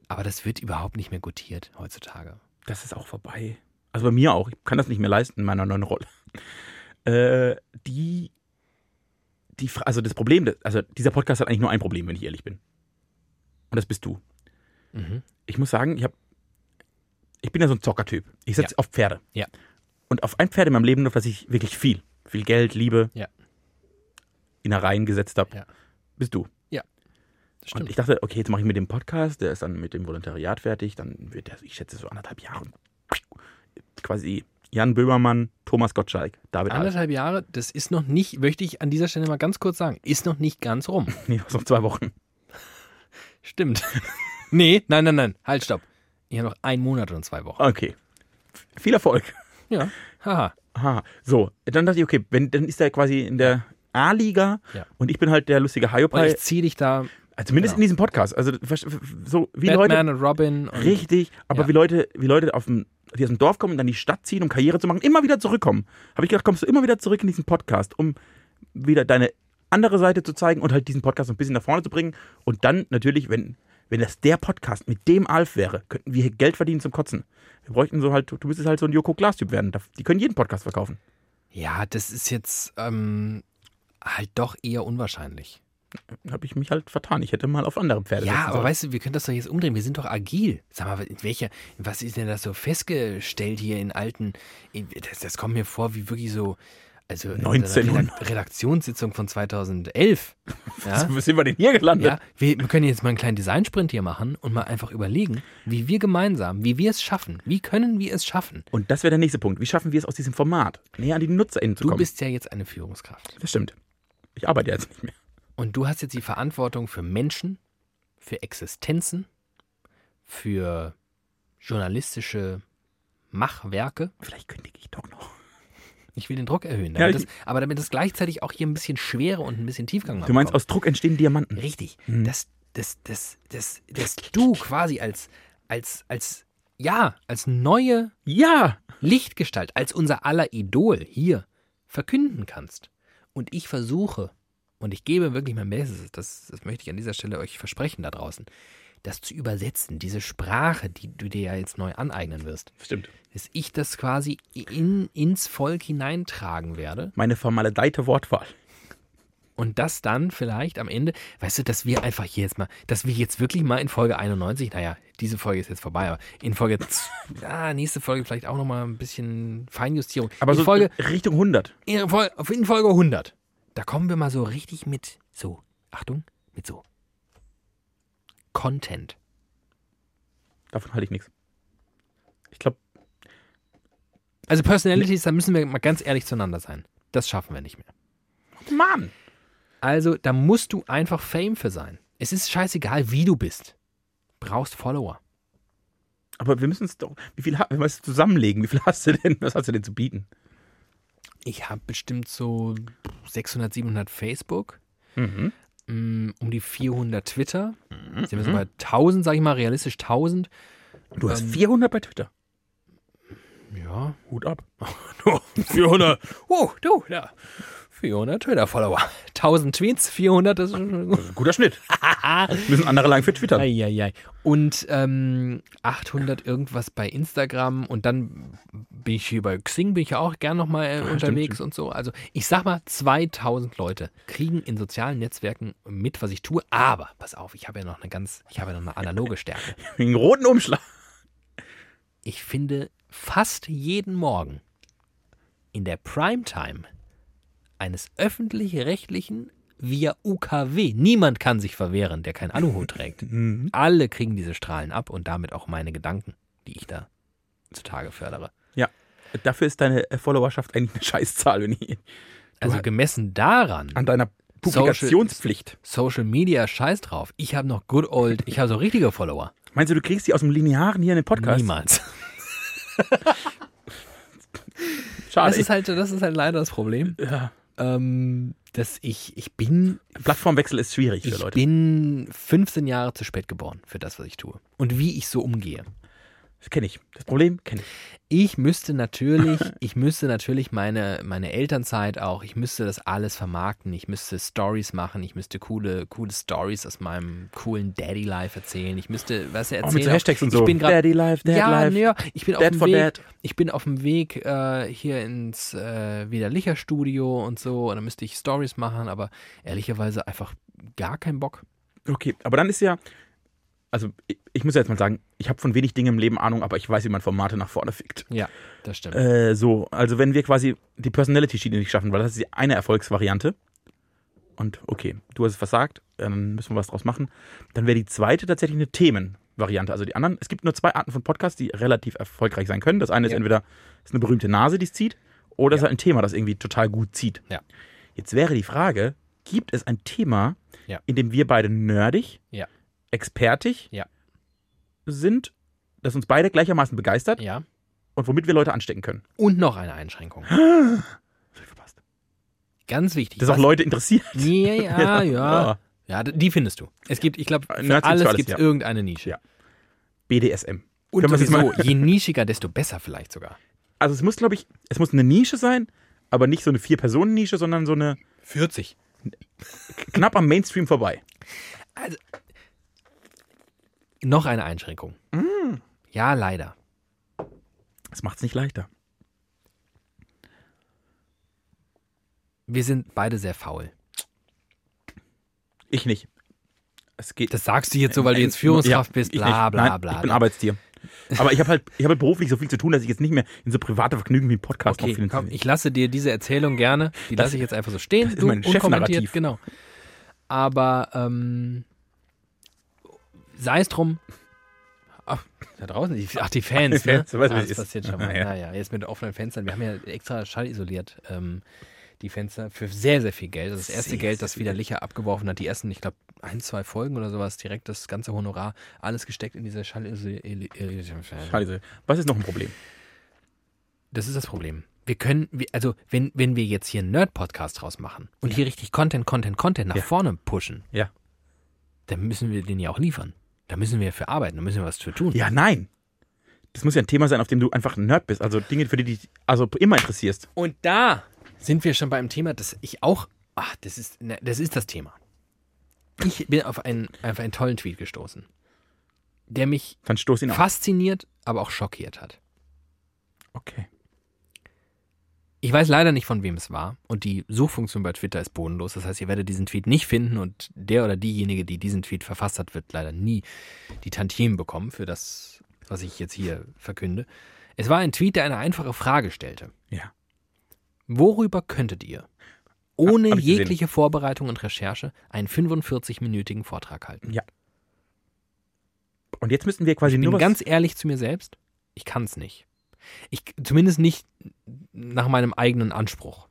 Aber das wird überhaupt nicht mehr gutiert heutzutage. das ist auch vorbei. Also bei mir auch. Ich kann das nicht mehr leisten in meiner neuen Rolle. Äh, die. Die, also das Problem, das- also dieser Podcast hat eigentlich nur ein Problem, wenn ich ehrlich bin. Und das bist du. Mhm. Ich muss sagen, ich habe, ich bin ja so ein Zockertyp. Ich setze auf Pferde. Ja. Und auf ein Pferd in meinem Leben, auf das ich wirklich viel, viel Geld, Liebe, Ja. Innereien gesetzt habe, Ja. bist du. Das Und stimmt. ich dachte, okay, jetzt mache ich mit dem Podcast, der ist dann mit dem Volontariat fertig, dann wird der, ich schätze, so anderthalb Jahre. Quasi Jan Böhmermann, Thomas Gottschalk, David. Anderthalb Jahre, das ist noch nicht, möchte ich an dieser Stelle mal ganz kurz sagen, ist noch nicht ganz rum. Nee, was noch zwei Wochen. Stimmt. nee, nein, nein, nein. Halt, stopp. Ich habe noch einen Monat und zwei Wochen. Okay. Viel Erfolg. Ja. Haha. Aha. So, dann dachte ich, okay, wenn, dann ist er quasi in der A-Liga Ja. und ich bin halt der lustige Und Hyopai. ich ziehe dich da. Also zumindest genau. in diesem Podcast. Also so wie Leute. Batman und Robin. Und Richtig, aber Ja. wie Leute, wie Leute auf dem, die aus dem Dorf kommen und dann die Stadt ziehen, um Karriere zu machen, immer wieder zurückkommen. Habe ich gedacht, kommst du immer wieder zurück in diesen Podcast, um wieder deine andere Seite zu zeigen und halt diesen Podcast ein bisschen nach vorne zu bringen. Und dann natürlich, wenn, wenn das der Podcast mit dem Alf wäre, könnten wir hier Geld verdienen zum Kotzen. Wir bräuchten so halt, du müsstest halt so ein Joko Glas-Typ werden. Die können jeden Podcast verkaufen. Ja, das ist jetzt ähm, halt doch eher unwahrscheinlich. Habe ich mich halt vertan. Ich hätte mal auf andere Pferde Ja, aber sollen. weißt du, wir können das doch jetzt umdrehen. Wir sind doch agil. Sag mal, in welcher, was ist denn das so festgestellt hier in alten, das, das kommt mir vor wie wirklich so, also in einer 1900. Redak- Redaktionssitzung von 2011. Ja? Wo sind wir denn hier gelandet? Ja, wir, wir können jetzt mal einen kleinen Designsprint hier machen und mal einfach überlegen, wie wir gemeinsam, wie wir es schaffen. Wie können wir es schaffen? Und das wäre der nächste Punkt. Wie schaffen wir es aus diesem Format näher an die NutzerInnen zu Du kommen? bist ja jetzt eine Führungskraft. das stimmt. Ich arbeite ja jetzt nicht mehr. Und du hast jetzt die Verantwortung für Menschen, für Existenzen, für journalistische Machwerke. Vielleicht kündige ich doch noch. Ich will den Druck erhöhen. Ja, Damit ich- das, aber damit es gleichzeitig auch hier ein bisschen Schwere und ein bisschen Tiefgang Du meinst, bekommt. aus Druck entstehen Diamanten. Richtig. Mhm. Dass, dass, dass, dass, dass du quasi als, als, als, ja, als neue Ja! Lichtgestalt, als unser aller Idol hier verkünden kannst. Und ich versuche, und ich gebe wirklich mein Bestes, das, das möchte ich an dieser Stelle euch versprechen da draußen, das zu übersetzen, diese Sprache, die du dir ja jetzt neu aneignen wirst, Stimmt. dass ich das quasi in, ins Volk hineintragen werde Meine vermaledeite Wortwahl. und das dann vielleicht am Ende, weißt du, dass wir einfach hier jetzt mal, dass wir jetzt wirklich mal in Folge 91, naja, diese Folge ist jetzt vorbei, aber in Folge, ja, nächste Folge vielleicht auch nochmal ein bisschen Feinjustierung. Aber in so Folge, Richtung 100. in Folge, in Folge 100, da kommen wir mal so richtig mit, so, Achtung, mit so Content. Davon halte ich nichts. Ich glaube, Also Personalities, da müssen wir mal ganz ehrlich zueinander sein. Das schaffen wir nicht mehr. Mann! Also, da musst du einfach Fame für sein. Es ist scheißegal, wie du bist. Brauchst Follower. Aber wir müssen es doch. Wie viel wenn wir es zusammenlegen? Wie viel hast du denn? Was hast du denn zu bieten? Ich habe bestimmt so 600, 700 Facebook, Mhm. mm, um die 400 Twitter. Sind wir so bei 1000, sag ich mal, realistisch 1000. Du hast Ähm, 400 bei Twitter. Ja, Hut ab. 400. Oh, du, ja. 400 Twitter-Follower. 1000 Tweets, 400, das ist gut. Guter Schnitt. Müssen andere lang für Twitter. Eieiei. Und ähm, 800 irgendwas bei Instagram und dann bin ich hier bei Xing, bin ich ja auch gern nochmal äh, stimmt, unterwegs stimmt. und so. Also ich sag mal, 2000 Leute kriegen in sozialen Netzwerken mit, was ich tue. Aber, pass auf, ich habe ja noch eine ganz, ich habe ja noch eine analoge Stärke. Einen roten Umschlag. Ich finde fast jeden Morgen in der Primetime eines öffentlich-rechtlichen via UKW. Niemand kann sich verwehren, der kein Aluhut trägt. Mhm. Alle kriegen diese Strahlen ab und damit auch meine Gedanken, die ich da zutage fördere. Ja. Dafür ist deine Followerschaft eigentlich eine Scheißzahl, wenn ich Also gemessen daran, an deiner Publikationspflicht. Social Media, scheiß drauf. Ich habe noch good old, ich habe so richtige Follower. Meinst du, du kriegst die aus dem Linearen hier in den Podcast? Niemals. Schade. Das ist halt, das ist halt leider das Problem. ja. Ähm, dass ich, ich bin, Plattformwechsel ist schwierig für ich Leute. bin 15 Jahre zu spät geboren für das, was ich tue. Und wie ich so umgehe. Das kenne ich. Das Problem kenne ich. Ich müsste natürlich, ich müsste natürlich meine, meine Elternzeit auch, ich müsste das alles vermarkten, ich müsste Stories machen, ich müsste coole, coole Stories aus meinem coolen Daddy-Life erzählen, ich müsste, was erzählen. Auch mit so Hashtags und so. Ich bin grad, Daddy Life, Dad ja, Life. ja, ich bin auf Dad dem for Weg, Dad. ich bin auf dem Weg äh, hier ins äh, Widerlicher Studio und so, und dann müsste ich Stories machen, aber ehrlicherweise einfach gar keinen Bock. Okay, aber dann ist ja, also ich, ich muss ja jetzt mal sagen, ich habe von wenig Dingen im Leben Ahnung, aber ich weiß, wie man Formate nach vorne fickt. Ja, das stimmt. Äh, so, also wenn wir quasi die Personality-Schiene nicht schaffen, weil das ist die eine Erfolgsvariante. Und okay, du hast es versagt, dann müssen wir was draus machen. Dann wäre die zweite tatsächlich eine Themenvariante. Also die anderen, es gibt nur zwei Arten von Podcasts, die relativ erfolgreich sein können. Das eine ist Ja. entweder ist eine berühmte Nase, die es zieht, oder es ist Ja. halt ein Thema, das irgendwie total gut zieht. Ja. Jetzt wäre die Frage, gibt es ein Thema, Ja. in dem wir beide nerdig, Ja. Expertig Ja. sind, das uns beide gleichermaßen begeistert ja. und womit wir Leute anstecken können? Und noch eine Einschränkung. Verpasst. Ganz wichtig. Das auch Leute interessiert. Ja, ja, ja. Ja. Die findest du. Es gibt, ich glaube, für alles gibt es ja. irgendeine Nische. Ja. BDSM. Und sowieso, je nischiger, desto besser vielleicht sogar. Also es muss, glaube ich, es muss eine Nische sein, aber nicht so eine Vier-Personen-Nische, sondern so eine 40. knapp am Mainstream vorbei. Noch eine Einschränkung. Mm. Ja, leider. Das macht es nicht leichter. Wir sind beide sehr faul. Ich nicht. Es geht. Das sagst du jetzt so, weil du jetzt Führungskraft Ja, bist, ich bla bla Nein, bla. Ich bin. Arbeitstier. Aber ich habe halt, ich habe halt beruflich so viel zu tun, dass ich jetzt nicht mehr in so private Vergnügen wie ein Podcast Okay, noch komm, ich lasse dir diese Erzählung gerne. Die lasse ich jetzt einfach so stehen. das ist du, mein unkommentiert, Chefnarrativ. Genau. Aber ähm, sei es drum. Ach, da draußen, die, ach, die Fans, ne? Fans, wie ah, das ist. passiert schon mal. Ja. Naja, jetzt mit offenen Fenstern. Wir haben ja extra schallisoliert ähm, die Fenster für sehr, sehr viel Geld. Das ist das erste Sehr, Geld, das wieder Licher abgeworfen hat. Die ersten, ich glaube, ein, zwei Folgen oder sowas, direkt das ganze Honorar, alles gesteckt in diese Schallisoliert. Scheiße. Was ist noch ein Problem? Das ist das Problem. Wir können, also wenn, wenn wir jetzt hier einen Nerd-Podcast draus machen und hier richtig Content, Content, Content nach Ja. vorne pushen, Ja. dann müssen wir den ja auch liefern. Da müssen wir für arbeiten, da müssen wir was für tun. Ja, nein. Das muss ja ein Thema sein, auf dem du einfach ein Nerd bist. Also Dinge, für die du dich also immer interessierst. Und da sind wir schon beim Thema, das ich auch, ach, das ist, ne, das ist das Thema. Ich bin auf einen, auf einen tollen Tweet gestoßen, der mich fasziniert, aber auch schockiert hat. Okay. Ich weiß leider nicht, von wem es war. Und die Suchfunktion bei Twitter ist bodenlos. Das heißt, ihr werdet diesen Tweet nicht finden und der oder diejenige, die diesen Tweet verfasst hat, wird leider nie die Tantiemen bekommen für das, was ich jetzt hier verkünde. Es war ein Tweet, der eine einfache Frage stellte. Ja. Worüber könntet ihr ohne hab ich gesehen. jegliche Vorbereitung und Recherche einen 45-minütigen Vortrag halten? Und jetzt müssen wir quasi Ich nur bin was ganz ehrlich zu mir selbst, ich kann es nicht. Ich, zumindest nicht nach meinem eigenen Anspruch.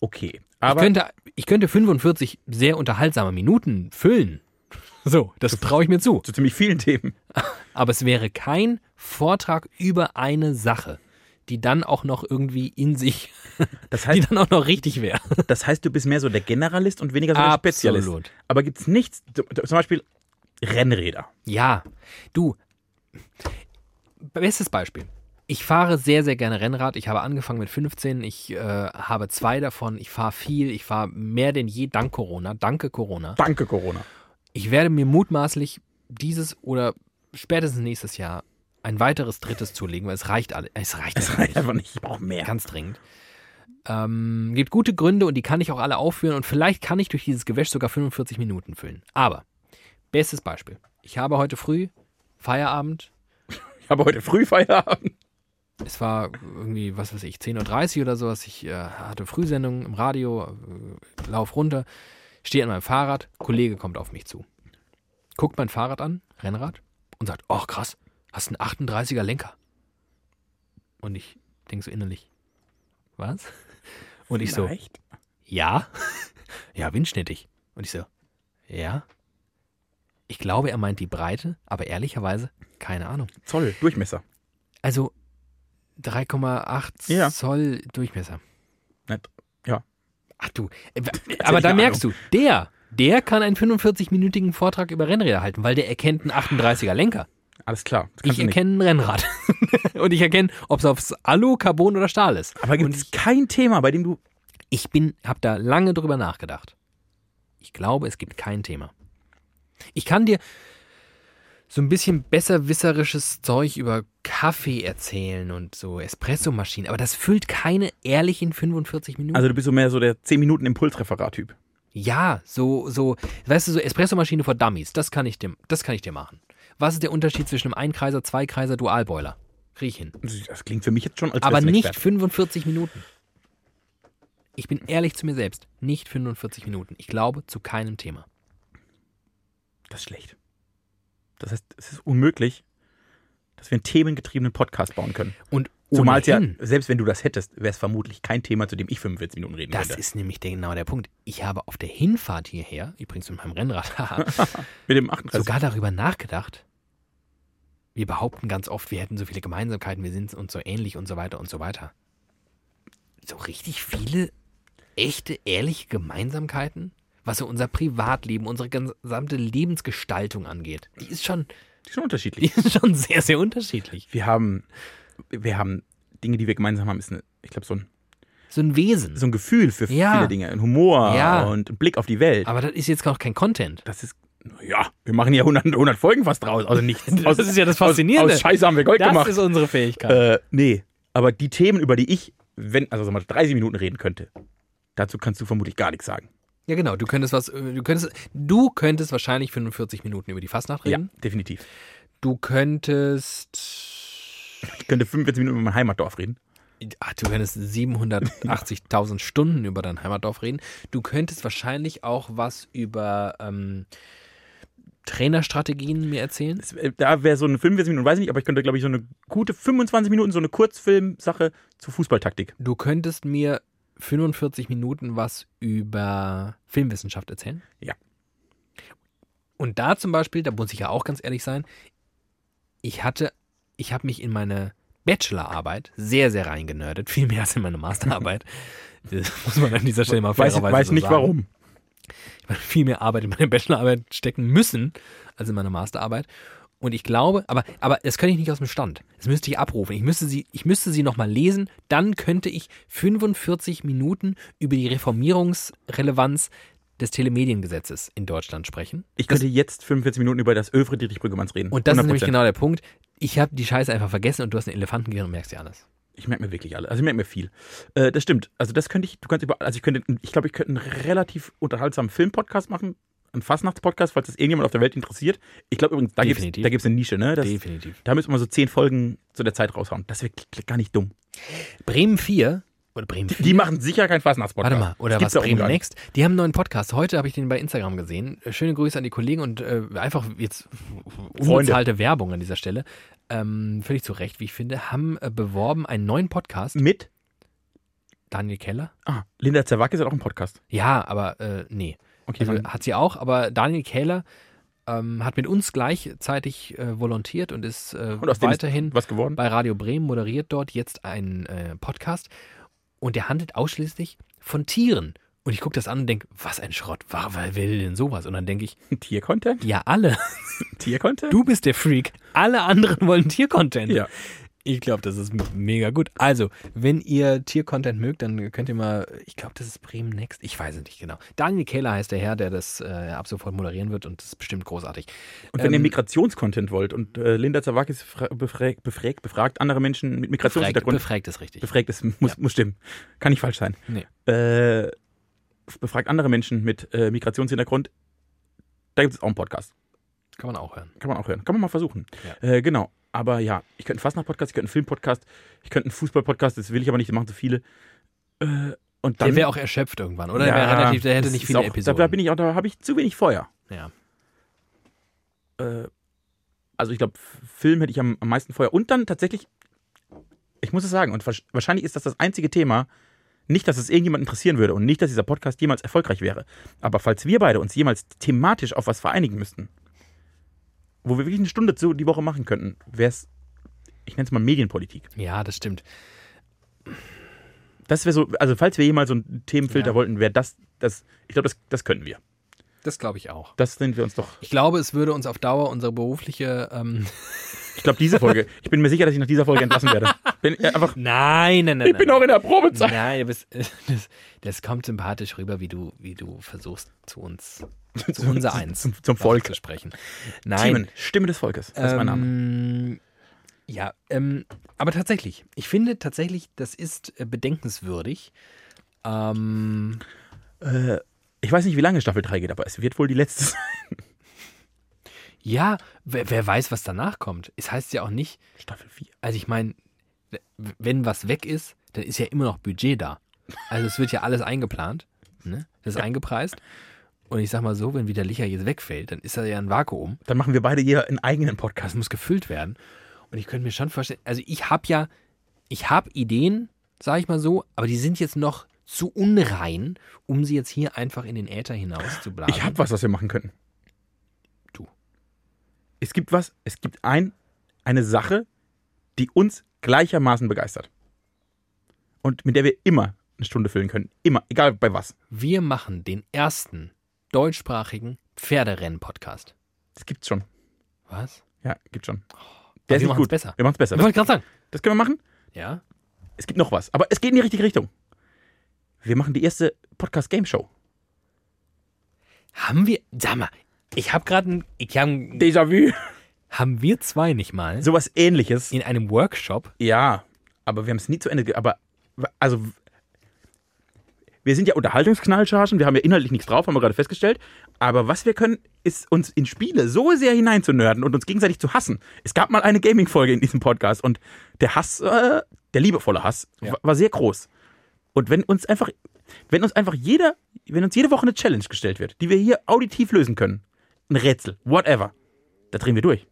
Okay. ich, Aber könnte, ich könnte 45 sehr unterhaltsame Minuten füllen. So, das traue ich mir zu. zu ziemlich vielen Themen. Aber es wäre kein Vortrag über eine Sache, die dann auch noch irgendwie in sich Das die heißt, dann auch noch richtig wäre. das heißt, du bist mehr so der Generalist und weniger so der Spezialist. Absolut. Aber gibt's nichts, zum Beispiel Rennräder. Ja, du. Bestes Beispiel. Ich fahre sehr, sehr gerne Rennrad. Ich habe angefangen mit 15. Ich äh, habe zwei davon. Ich fahre viel. Ich fahre mehr denn je dank Corona. Danke Corona. Danke, Corona. Ich werde mir mutmaßlich dieses oder spätestens nächstes Jahr ein weiteres drittes zulegen, weil es reicht alle. Es reicht, einfach reicht nicht. einfach nicht. Ich brauche mehr. Ganz dringend. Ähm, gibt gute Gründe und die kann ich auch alle aufführen und vielleicht kann ich durch dieses Gewäsch sogar 45 Minuten füllen. Aber, bestes Beispiel. Ich habe heute früh Feierabend. Ich habe heute früh Feierabend. Es war irgendwie, was weiß ich, 10.30 Uhr oder sowas. Ich äh, hatte Frühsendung im Radio, äh, lauf runter, stehe an meinem Fahrrad, Kollege kommt auf mich zu. Guckt mein Fahrrad an, Rennrad, und sagt, oh krass, hast einen 38er Lenker. Und ich denke so innerlich, was? Und ich so, Vielleicht. ja, ja, windschnittig. Und ich so, ja. Ich glaube, er meint die Breite, aber ehrlicherweise, keine Ahnung. Zoll, Durchmesser. Also 3,8 Ja. Zoll Durchmesser. Ja. Ach du, äh, aber da merkst du, der, der kann einen 45-minütigen Vortrag über Rennräder halten, weil der erkennt einen 38er Lenker. Alles klar. Ich erkenne ein Rennrad. Und ich erkenne, ob es aufs Alu, Carbon oder Stahl ist. Aber gibt es kein Thema, bei dem du. ich bin, habe da lange drüber nachgedacht. Ich glaube, es gibt kein Thema. Ich kann dir so ein bisschen besserwisserisches Zeug über Kaffee erzählen und so Espressomaschinen, aber das füllt keine ehrlichen 45 Minuten. Also du bist so mehr so der 10 Minuten Impulsreferat-Typ. ja, so, so, weißt du, so Espressomaschine für Dummies, das kann ich dir, das kann ich dir machen. Was ist der Unterschied zwischen einem Einkreiser, Zweikreiser, Dualboiler? Krieg ich hin. Das klingt für mich jetzt schon als Aber nicht Experte. 45 Minuten. Ich bin ehrlich zu mir selbst. Nicht 45 Minuten. Ich glaube zu keinem Thema. Das ist schlecht. Das heißt, es ist unmöglich, dass wir einen themengetriebenen Podcast bauen können. Und Zumal ja, selbst wenn du das hättest, wäre es vermutlich kein Thema, zu dem ich 45 Minuten reden das könnte. ist nämlich der, genau der Punkt. Ich habe auf der Hinfahrt hierher, übrigens mit meinem Rennrad, Mit dem 38. sogar darüber nachgedacht. Wir behaupten ganz oft, wir hätten so viele Gemeinsamkeiten, wir sind uns so ähnlich und so weiter und so weiter. So richtig viele echte, ehrliche Gemeinsamkeiten? Was so unser Privatleben, unsere gesamte Lebensgestaltung angeht. Die ist schon, Die sind unterschiedlich. die ist schon sehr, sehr unterschiedlich. Wir haben, wir haben Dinge, die wir gemeinsam haben, ist eine, ich glaube, so ein, So ein Wesen. so ein Gefühl für Ja. viele Dinge. Ein Humor Ja. und ein Blick auf die Welt. Aber das ist jetzt noch kein Content. das ist, ja, wir machen ja 100, 100 Folgen fast draus. Also nichts. Das ist ja das Faszinierende. Aus, aus Scheiße haben wir Gold gemacht. unsere Fähigkeit. Äh, nee, aber die Themen, über die ich, wenn, also sag mal, 30 Minuten reden könnte, dazu kannst du vermutlich gar nichts sagen. Ja, genau. Du könntest was, äh, du könntest, du könntest wahrscheinlich 45 Minuten über die Fastnacht reden. Ja, definitiv. Du könntest, Ich könnte 45 Minuten über mein Heimatdorf reden. ach, du könntest 780.000 Stunden über dein Heimatdorf reden. Du könntest wahrscheinlich auch was über ähm, Trainerstrategien mir erzählen. Äh, da wäre so eine 45 Minuten, weiß ich nicht, aber ich könnte, glaube ich, so eine gute 25 Minuten, so eine Kurzfilmsache zur Fußballtaktik. Du könntest mir 45 Minuten was über Filmwissenschaft erzählen. Ja. Und da zum Beispiel, da muss ich ja auch ganz ehrlich sein, ich hatte, ich habe mich in meine Bachelorarbeit sehr, sehr reingenördet, viel mehr als in meine Masterarbeit. Das muss man an dieser Stelle mal Weiß, fairerweise weiß so nicht sagen. warum. Ich habe viel mehr Arbeit in meine Bachelorarbeit stecken müssen als in meine Masterarbeit. Und ich glaube, aber, aber das könnte ich nicht aus dem Stand. Das müsste ich abrufen. Ich müsste sie, ich müsste sie nochmal lesen. Dann könnte ich 45 Minuten über die Reformierungsrelevanz des Telemediengesetzes in Deutschland sprechen. Ich könnte jetzt 45 Minuten über das Övre Dietrich Brüggemanns reden. Und das ist nämlich 100%. genau der Punkt. Ich habe die Scheiße einfach vergessen und du hast einen Elefantengehirn und merkst dir alles. Ich merke mir wirklich alle. Also ich merke mir viel. Äh, das stimmt. Also das könnte ich, du kannst über, also ich könnte, ich glaube, ich könnte einen relativ unterhaltsamen Filmpodcast machen. Einen Fastnachtspodcast, falls das irgendjemand auf der Welt interessiert. Ich glaube übrigens, da gibt es da gibt's eine Nische, ne? Das, Definitiv. da müssen wir so zehn Folgen zu der Zeit raushauen. Das wäre gar nicht dumm. Bremen 4 oder Bremen 4. Die machen sicher keinen Fastnachtspodcast. Warte mal, oder was Bremen. Next? Die haben einen neuen Podcast. Heute habe ich den bei Instagram gesehen. Äh, Schöne Grüße an die Kollegen und äh, einfach jetzt unbezahlte Werbung an dieser Stelle. Ähm, völlig zu Recht, wie ich finde, haben äh, beworben einen neuen Podcast. Mit? Daniel Keller? Ah, Linda Zerwakis hat auch einen Podcast. Ja, aber äh, nee. Okay, Also hat sie auch, aber Daniel Keller ähm, hat mit uns gleichzeitig äh, volontiert und ist äh, und weiterhin ist was geworden? bei Radio Bremen, moderiert dort jetzt einen äh, Podcast. und der handelt ausschließlich von Tieren. Und ich gucke das an und denke, was ein Schrott, wer will denn sowas? Und dann denke ich, Tiercontent? ja, alle. Tiercontent? Du bist der Freak. Alle anderen wollen Tiercontent. Ja. Ich glaube, das ist mega gut. Also, wenn ihr Tiercontent mögt, dann könnt ihr mal, ich glaube, das ist Bremen Next. Ich weiß es nicht genau. Daniel Kehler heißt der Herr, der das äh, ab sofort moderieren wird und das ist bestimmt großartig. Und wenn ihr Ähm, Migrationscontent wollt und äh, Linda Zawakis fra- befragt, befragt, befragt andere Menschen mit befragt, Migrationshintergrund, befragt ist richtig. befragt ist, muss, muss stimmen. Kann nicht falsch sein. Nee. Äh, befragt andere Menschen mit äh, Migrationshintergrund, da gibt es auch einen Podcast. Kann man auch hören. Kann man auch hören. Kann man mal versuchen. Äh, genau. Aber ja, ich könnte einen Fastnacht-Podcast, ich könnte einen Film-Podcast, ich könnte einen Fußball-Podcast, das will ich aber nicht, machen zu viele. Äh, und dann, Der wäre auch erschöpft irgendwann, oder? Ja, der wäre relativ, der hätte nicht viele auch, Episoden. Da bin ich auch, da habe ich zu wenig Feuer. ja. Äh, also ich glaube, Film hätte ich am, am meisten Feuer. Und dann tatsächlich, ich muss es sagen, und wahrsch- wahrscheinlich ist das das einzige Thema, nicht, dass es irgendjemand interessieren würde und nicht, dass dieser Podcast jemals erfolgreich wäre. Aber falls wir beide uns jemals thematisch auf was vereinigen müssten, wo wir wirklich eine Stunde zu die Woche machen könnten, wäre es, ich nenne es mal Medienpolitik. ja, das stimmt. Das wäre so, also falls wir jemals so einen Themenfilter Ja. wollten, wäre das, das, ich glaube, das, das könnten wir. Das glaube ich auch. Das sind wir uns doch. Ich glaube, es würde uns auf Dauer unsere berufliche. Ähm Ich glaube, diese Folge, ich bin mir sicher, dass ich nach dieser Folge entlassen werde. Bin äh, einfach, nein, nein, nein. ich bin nein. auch in der Probezeit. Nein, du bist, das, das kommt sympathisch rüber, wie du, wie du versuchst, zu uns, zu unser Eins Zum, zum Volk. zu sprechen. Nein. Themen, Stimme des Volkes. Das ist mein Name. Ähm, Ja, ähm, aber tatsächlich, ich finde tatsächlich, das ist äh, bedenkenswürdig. Ähm, Äh, ich weiß nicht, wie lange Staffel 3 geht, aber es wird wohl die letzte sein. ja, wer, wer weiß, was danach kommt. Es heißt ja auch nicht, Staffel 4. also ich meine, wenn was weg ist, dann ist ja immer noch Budget da. Also es wird ja alles eingeplant, ne? das ist eingepreist. Und ich sag mal so, wenn wieder Licher jetzt wegfällt, dann ist da ja ein Vakuum. Dann machen wir beide hier einen eigenen Das Podcast. muss gefüllt werden. Und ich könnte mir schon vorstellen, also ich habe ja, ich habe Ideen, sage ich mal so, aber die sind jetzt noch zu unrein, um sie jetzt hier einfach in den Äther hinaus zu blasen. Ich habe was, was wir machen könnten. Du. Es gibt was, es gibt ein, eine Sache, die uns gleichermaßen begeistert. Und mit der wir immer eine Stunde füllen können. Immer, egal bei was. Wir machen den ersten deutschsprachigen Pferderennen-Podcast. Das gibt's schon. Was? Ja, gibt's schon. Aber Der ist wir machen's gut. besser. Wir machen's besser. Ich wollte gerade sagen. Das können wir machen. Ja? Es gibt noch was. Aber es geht in die richtige Richtung. Wir machen die erste Podcast-Game-Show. Haben wir, sag mal, ich habe gerade ein, ich hab, Déjà-vu. haben wir zwei nicht mal Sowas ähnliches. in einem Workshop Ja, aber wir haben es nie zu Ende. Aber, also, wir sind ja Unterhaltungsknallchargen, wir haben ja inhaltlich nichts drauf, haben wir gerade festgestellt. Aber was wir können, ist uns in Spiele so sehr hineinzunörden und uns gegenseitig zu hassen. Es gab mal eine Gaming-Folge in diesem Podcast und der Hass, äh, der liebevolle Hass, Ja. war, war sehr groß. Und wenn uns einfach, wenn uns einfach jeder, wenn uns jede Woche eine Challenge gestellt wird, die wir hier auditiv lösen können, ein Rätsel, whatever, da drehen wir durch.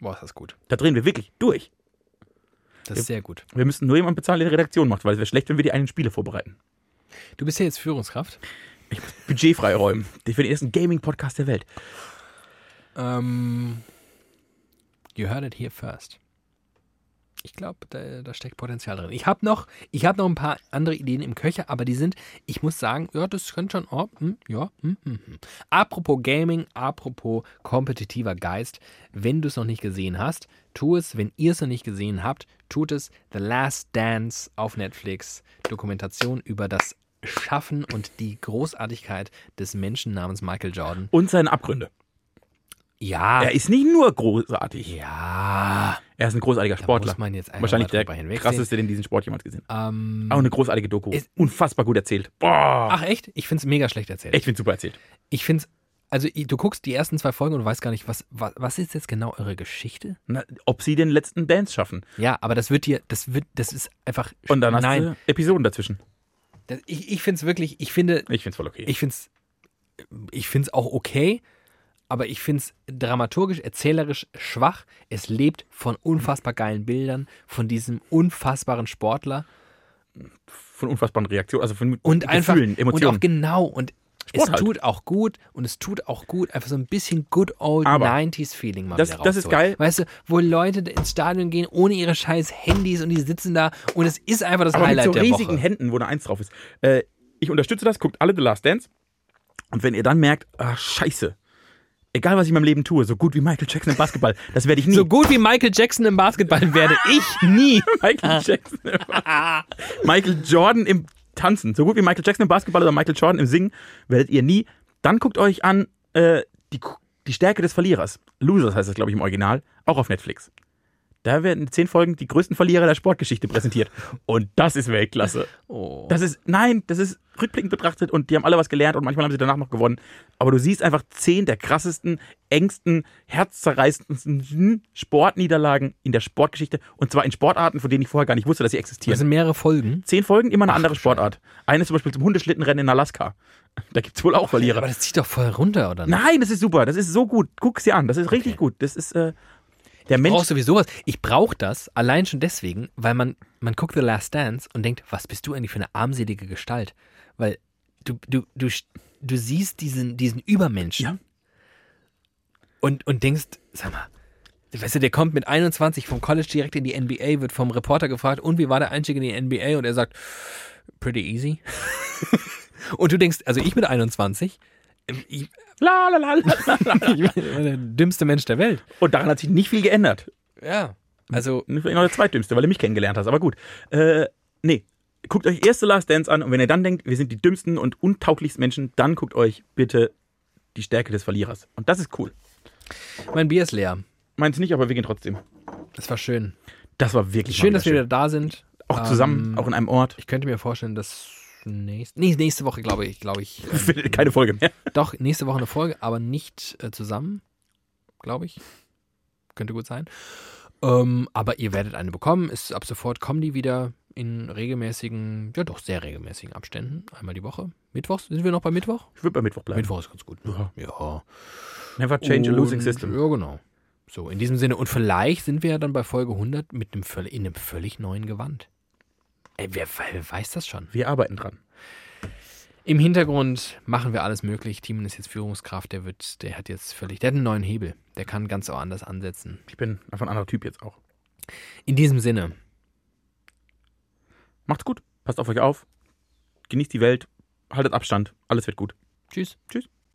Boah, ist das gut. Da drehen wir wirklich durch. Das ist sehr gut. Wir müssten nur jemanden bezahlen, der die Redaktion macht, weil es wäre schlecht, wenn wir die einen Spiele vorbereiten. Du bist ja jetzt Führungskraft. Budget freiräumen. Für den ersten Gaming-Podcast der Welt. Ähm, you heard it here first. Ich glaube, da, da steckt Potenzial drin. Ich habe noch, ich habe noch ein paar andere Ideen im Köcher, aber die sind, ich muss sagen, ja, das könnte schon, oh, hm, ja, hm, hm, hm. Apropos Gaming, apropos kompetitiver Geist, wenn du es noch nicht gesehen hast, tu es. Wenn ihr es noch nicht gesehen habt, tut es. The Last Dance auf Netflix. Dokumentation über das Schaffen und die Großartigkeit des Menschen namens Michael Jordan. Und seine Abgründe. Ja. Er ist nicht nur großartig. Ja. Er ist ein großartiger Sportler. muss man jetzt Wahrscheinlich der krasseste, den diesen Sport jemals gesehen hat. Ähm, Auch eine großartige Doku. Ist- Unfassbar gut erzählt. Boah. ach echt? Ich finde es mega schlecht erzählt. Ich finde super erzählt. Ich finde es, also du guckst die ersten zwei Folgen und du weißt gar nicht, was, was, was ist jetzt genau eure Geschichte? Na, ob sie den letzten Dance schaffen. Ja, aber das wird dir, das wird, das ist einfach. Und dann hast nein, du Episoden dazwischen. Ich, ich finde es wirklich, ich finde, Ich finde es voll okay. ich finde es, ich finde es auch okay, aber ich finde es dramaturgisch, erzählerisch schwach. Es lebt von unfassbar geilen Bildern, von diesem unfassbaren Sportler. von unfassbaren Reaktionen, also von und einfach Gefühlen, Emotionen. und auch genau und Es Sport halt. tut auch gut und es tut auch gut, einfach so ein bisschen good old Aber 90s Feeling mal das- wieder das ist geil. Weißt du, wo Leute ins Stadion gehen ohne ihre scheiß Handys und die sitzen da und es ist einfach das Aber mit Highlight so der riesigen Woche. Händen, wo da eins drauf ist. Äh, ich unterstütze das, guckt alle The Last Dance. Und wenn ihr dann merkt, ah, scheiße, egal was ich in meinem Leben tue, so gut wie Michael Jackson im Basketball, das werde ich nie. So gut wie Michael Jackson im Basketball werde ich nie. Michael Jackson. im Michael Jordan im Tanzen. So gut wie Michael Jackson im Basketball oder Michael Jordan im Singen werdet ihr nie. Dann guckt euch an äh, die, die Stärke des Verlierers. Losers heißt das, glaube ich, im Original. Auch auf Netflix. Da werden in zehn Folgen die größten Verlierer der Sportgeschichte präsentiert. Und das ist Weltklasse. Oh. Das ist, nein, das ist rückblickend betrachtet und die haben alle was gelernt und manchmal haben sie danach noch gewonnen. Aber du siehst einfach zehn der krassesten, engsten, herzzerreißendsten Sportniederlagen in der Sportgeschichte und zwar in Sportarten, von denen ich vorher gar nicht wusste, dass sie Das existieren. sind mehrere Folgen. Zehn Folgen, immer eine andere Sportart. Eine zum Beispiel zum Hundeschlittenrennen in Alaska. Da gibt es wohl auch Verlierer. Aber das zieht doch voll runter, oder nicht? Nein, das ist super. Das ist so gut. Guck's dir an. Das ist richtig gut. Das ist äh, der Mensch. brauchst sowieso was. Ich brauche das allein schon deswegen, weil man, man guckt The Last Dance und denkt, was bist du eigentlich für eine armselige Gestalt? Weil du, du, du, du siehst diesen, diesen Übermenschen Ja. und, und denkst, sag mal, weißt du, der kommt mit 21 vom College direkt in die NBA, wird vom Reporter gefragt, und wie war der Einstieg in die NBA? Und er sagt, pretty easy. und du denkst, also ich mit 21, ich, La, la, la, la, la. ich bin der dümmste Mensch der Welt. Und daran hat sich nicht viel geändert. Ja. Also, Vielleicht noch der zweitdümmste, weil du mich kennengelernt hast. Aber gut. Äh, nee. Guckt euch erst The Last Dance an und wenn ihr dann denkt, wir sind die dümmsten und untauglichsten Menschen, dann guckt euch bitte die Stärke des Verlierers. Und das ist cool. mein Bier ist leer. Meins nicht, aber wir gehen trotzdem. Das war schön. Das war wirklich Schön, mal dass wir wieder wieder da sind. Auch zusammen, Ähm, auch in einem Ort. Ich könnte mir vorstellen, dass nächste, nee, nächste Woche, glaube ich, glaube ich. ähm, Keine Folge mehr. doch, nächste Woche eine Folge, aber nicht äh, zusammen, glaube ich. Könnte gut sein. Ähm, aber ihr werdet eine bekommen. Ist, ab sofort kommen die wieder in regelmäßigen, ja doch sehr regelmäßigen Abständen. Einmal die Woche. Mittwochs, sind wir noch bei Mittwoch? Ich würde bei Mittwoch bleiben. Mittwoch ist ganz gut. Ne? Ja. Never change a losing Und- system. Ja, genau. So, in diesem Sinne. Und vielleicht sind wir ja dann bei Folge 100 mit einem in einem völlig neuen Gewand. Ey, wer, wer weiß das schon? Wir arbeiten dran. Im Hintergrund machen wir alles möglich. Timon ist jetzt Führungskraft, der wird, der hat jetzt völlig, der hat einen neuen Hebel. Der kann ganz anders ansetzen. Ich bin einfach ein anderer Typ jetzt auch. In diesem Sinne, Macht's gut. Passt auf euch auf. Genießt die Welt. Haltet Abstand. Alles wird gut. tschüss. Tschüss.